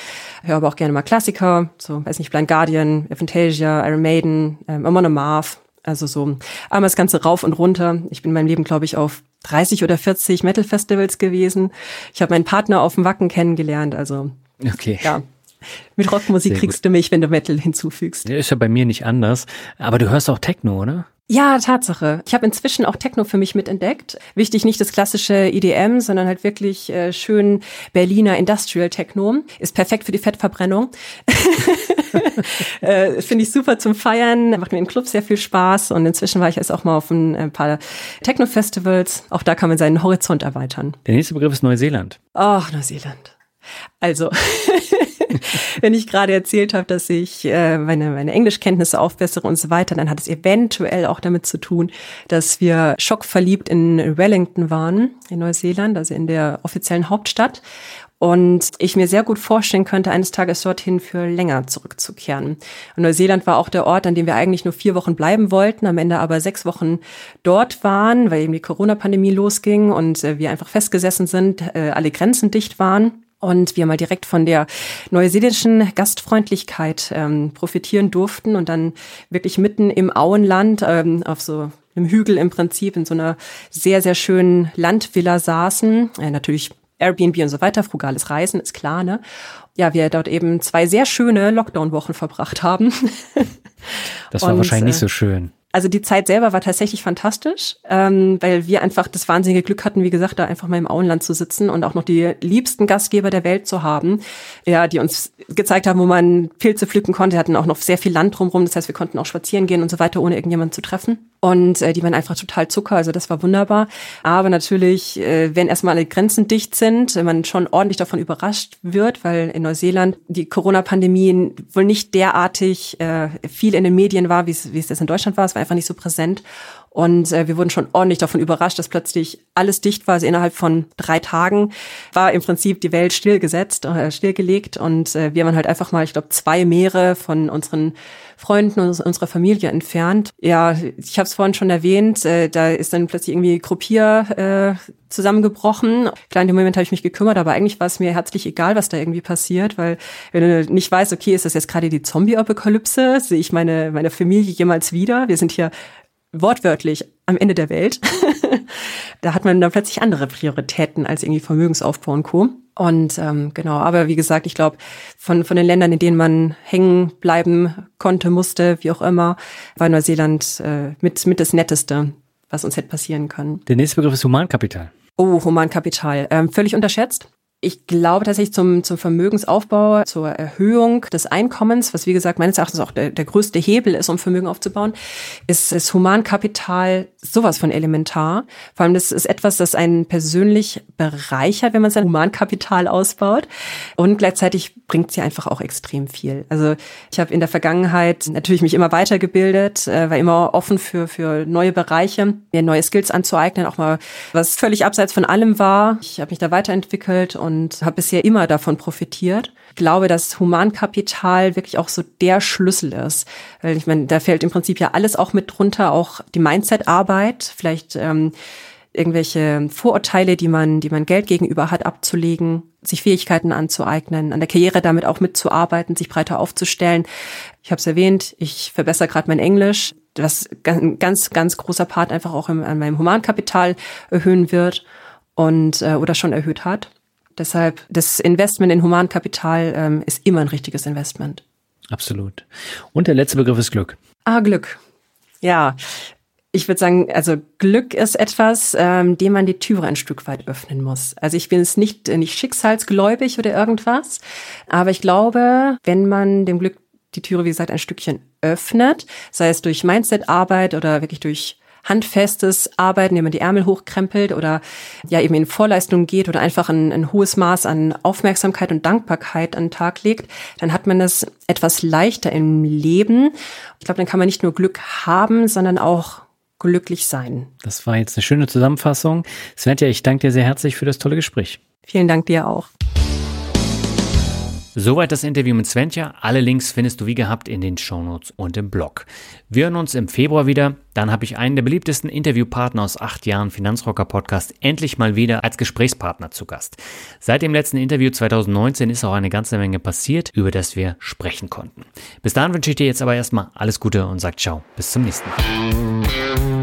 Höre aber auch gerne mal Klassiker, so, weiß nicht, Blind Guardian, Aphantasia, Iron Maiden, ähm, Amon Amarth. Also so einmal das Ganze rauf und runter. Ich bin in meinem Leben, glaube ich, auf 30 oder 40 Metal-Festivals gewesen. Ich habe meinen Partner auf dem Wacken kennengelernt. Also okay. ja, mit Rockmusik kriegst du mich, wenn du Metal hinzufügst. ist ja bei mir nicht anders. Aber du hörst auch Techno, oder? Ja, Tatsache. Ich habe inzwischen auch Techno für mich mitentdeckt. Wichtig nicht das klassische EDM, sondern halt wirklich äh, schön Berliner Industrial Techno. Ist perfekt für die Fettverbrennung. äh, Finde ich super zum Feiern. Macht mir im Club sehr viel Spaß. Und inzwischen war ich jetzt auch mal auf ein, ein paar Techno-Festivals. Auch da kann man seinen Horizont erweitern. Der nächste Begriff ist Neuseeland. Ach, Neuseeland. Also, wenn ich gerade erzählt habe, dass ich äh, meine, meine Englischkenntnisse aufbessere und so weiter, dann hat es eventuell auch damit zu tun, dass wir schockverliebt in Wellington waren, in Neuseeland, also in der offiziellen Hauptstadt. Und ich mir sehr gut vorstellen könnte, eines Tages dorthin für länger zurückzukehren. Und Neuseeland war auch der Ort, an dem wir eigentlich nur vier Wochen bleiben wollten, am Ende aber sechs Wochen dort waren, weil eben die Corona-Pandemie losging und äh, wir einfach festgesessen sind, äh, alle Grenzen dicht waren und wir mal direkt von der neuseeländischen Gastfreundlichkeit ähm, profitieren durften und dann wirklich mitten im Auenland ähm, auf so einem Hügel im Prinzip in so einer sehr, sehr schönen Landvilla saßen. Äh, natürlich Airbnb und so weiter, frugales Reisen, ist klar, ne? Ja, wir dort eben zwei sehr schöne Lockdown-Wochen verbracht haben. Das war und, wahrscheinlich nicht so schön. Also die Zeit selber war tatsächlich fantastisch, ähm, weil wir einfach das wahnsinnige Glück hatten, wie gesagt, da einfach mal im Auenland zu sitzen und auch noch die liebsten Gastgeber der Welt zu haben, ja, die uns gezeigt haben, wo man Pilze pflücken konnte. Wir hatten auch noch sehr viel Land drumherum, das heißt, wir konnten auch spazieren gehen und so weiter, ohne irgendjemanden zu treffen. Und äh, die waren einfach total Zucker, also das war wunderbar. Aber natürlich, äh, wenn erstmal alle Grenzen dicht sind, man schon ordentlich davon überrascht wird, weil in Neuseeland die Corona-Pandemie wohl nicht derartig äh, viel in den Medien war, wie es, wie es das in Deutschland war. Es war einfach nicht so präsent. Und äh, wir wurden schon ordentlich davon überrascht, dass plötzlich alles dicht war. Also innerhalb von drei Tagen war im Prinzip die Welt stillgesetzt, äh, stillgelegt. Und äh, wir waren halt einfach mal, ich glaube, zwei Meere von unseren Freunden und unserer Familie entfernt. Ja, ich habe es vorhin schon erwähnt, äh, da ist dann plötzlich irgendwie Gruppier äh, zusammengebrochen. Klar, in dem Moment habe ich mich gekümmert, aber eigentlich war es mir herzlich egal, was da irgendwie passiert, weil wenn du nicht weißt, okay, ist das jetzt gerade die Zombie-Apokalypse, sehe ich meine, meine Familie jemals wieder? Wir sind hier wortwörtlich am Ende der Welt. da hat man dann plötzlich andere Prioritäten als irgendwie Vermögensaufbau und Co. Und ähm, genau, aber wie gesagt, ich glaube, von, von den Ländern, in denen man hängen bleiben konnte, musste, wie auch immer, war Neuseeland äh, mit, mit das Netteste, was uns hätte passieren können. Der nächste Begriff ist Humankapital. Oh, Humankapital. Ähm, völlig unterschätzt. Ich glaube tatsächlich zum, zum Vermögensaufbau, zur Erhöhung des Einkommens, was wie gesagt meines Erachtens auch der, der größte Hebel ist, um Vermögen aufzubauen, ist das Humankapital sowas von elementar. Vor allem das ist etwas, das einen persönlich bereichert, wenn man sein Humankapital ausbaut. Und gleichzeitig bringt sie einfach auch extrem viel. Also ich habe in der Vergangenheit natürlich mich immer weitergebildet, äh, war immer offen für, für neue Bereiche, mir neue Skills anzueignen, auch mal was völlig abseits von allem war. Ich habe mich da weiterentwickelt und habe bisher immer davon profitiert. Ich glaube, dass Humankapital wirklich auch so der Schlüssel ist. Weil ich meine, da fällt im Prinzip ja alles auch mit drunter, auch die Mindset-Arbeit, vielleicht ähm, irgendwelche Vorurteile, die man, die man Geld gegenüber hat, abzulegen, sich Fähigkeiten anzueignen, an der Karriere damit auch mitzuarbeiten, sich breiter aufzustellen. Ich habe es erwähnt, ich verbessere gerade mein Englisch, was ein ganz, ganz großer Part einfach auch im, an meinem Humankapital erhöhen wird und äh, oder schon erhöht hat. Deshalb, das Investment in Humankapital ähm, ist immer ein richtiges Investment. Absolut. Und der letzte Begriff ist Glück. Ah, Glück. Ja, ich würde sagen, also Glück ist etwas, ähm, dem man die Türe ein Stück weit öffnen muss. Also ich bin es nicht, nicht schicksalsgläubig oder irgendwas, aber ich glaube, wenn man dem Glück die Türe, wie gesagt, ein Stückchen öffnet, sei es durch Mindset-Arbeit oder wirklich durch handfestes Arbeiten, indem man die Ärmel hochkrempelt oder ja eben in Vorleistung geht oder einfach ein, ein hohes Maß an Aufmerksamkeit und Dankbarkeit an den Tag legt, dann hat man es etwas leichter im Leben. Ich glaube, dann kann man nicht nur Glück haben, sondern auch glücklich sein. Das war jetzt eine schöne Zusammenfassung. Svenja, ich danke dir sehr herzlich für das tolle Gespräch. Vielen Dank dir auch. Soweit das Interview mit Svenja. Alle Links findest du wie gehabt in den Shownotes und im Blog. Wir hören uns im Februar wieder. Dann habe ich einen der beliebtesten Interviewpartner aus acht Jahren Finanzrocker Podcast endlich mal wieder als Gesprächspartner zu Gast. Seit dem letzten Interview 2019 ist auch eine ganze Menge passiert, über das wir sprechen konnten. Bis dahin wünsche ich dir jetzt aber erstmal alles Gute und sag ciao. Bis zum nächsten Mal.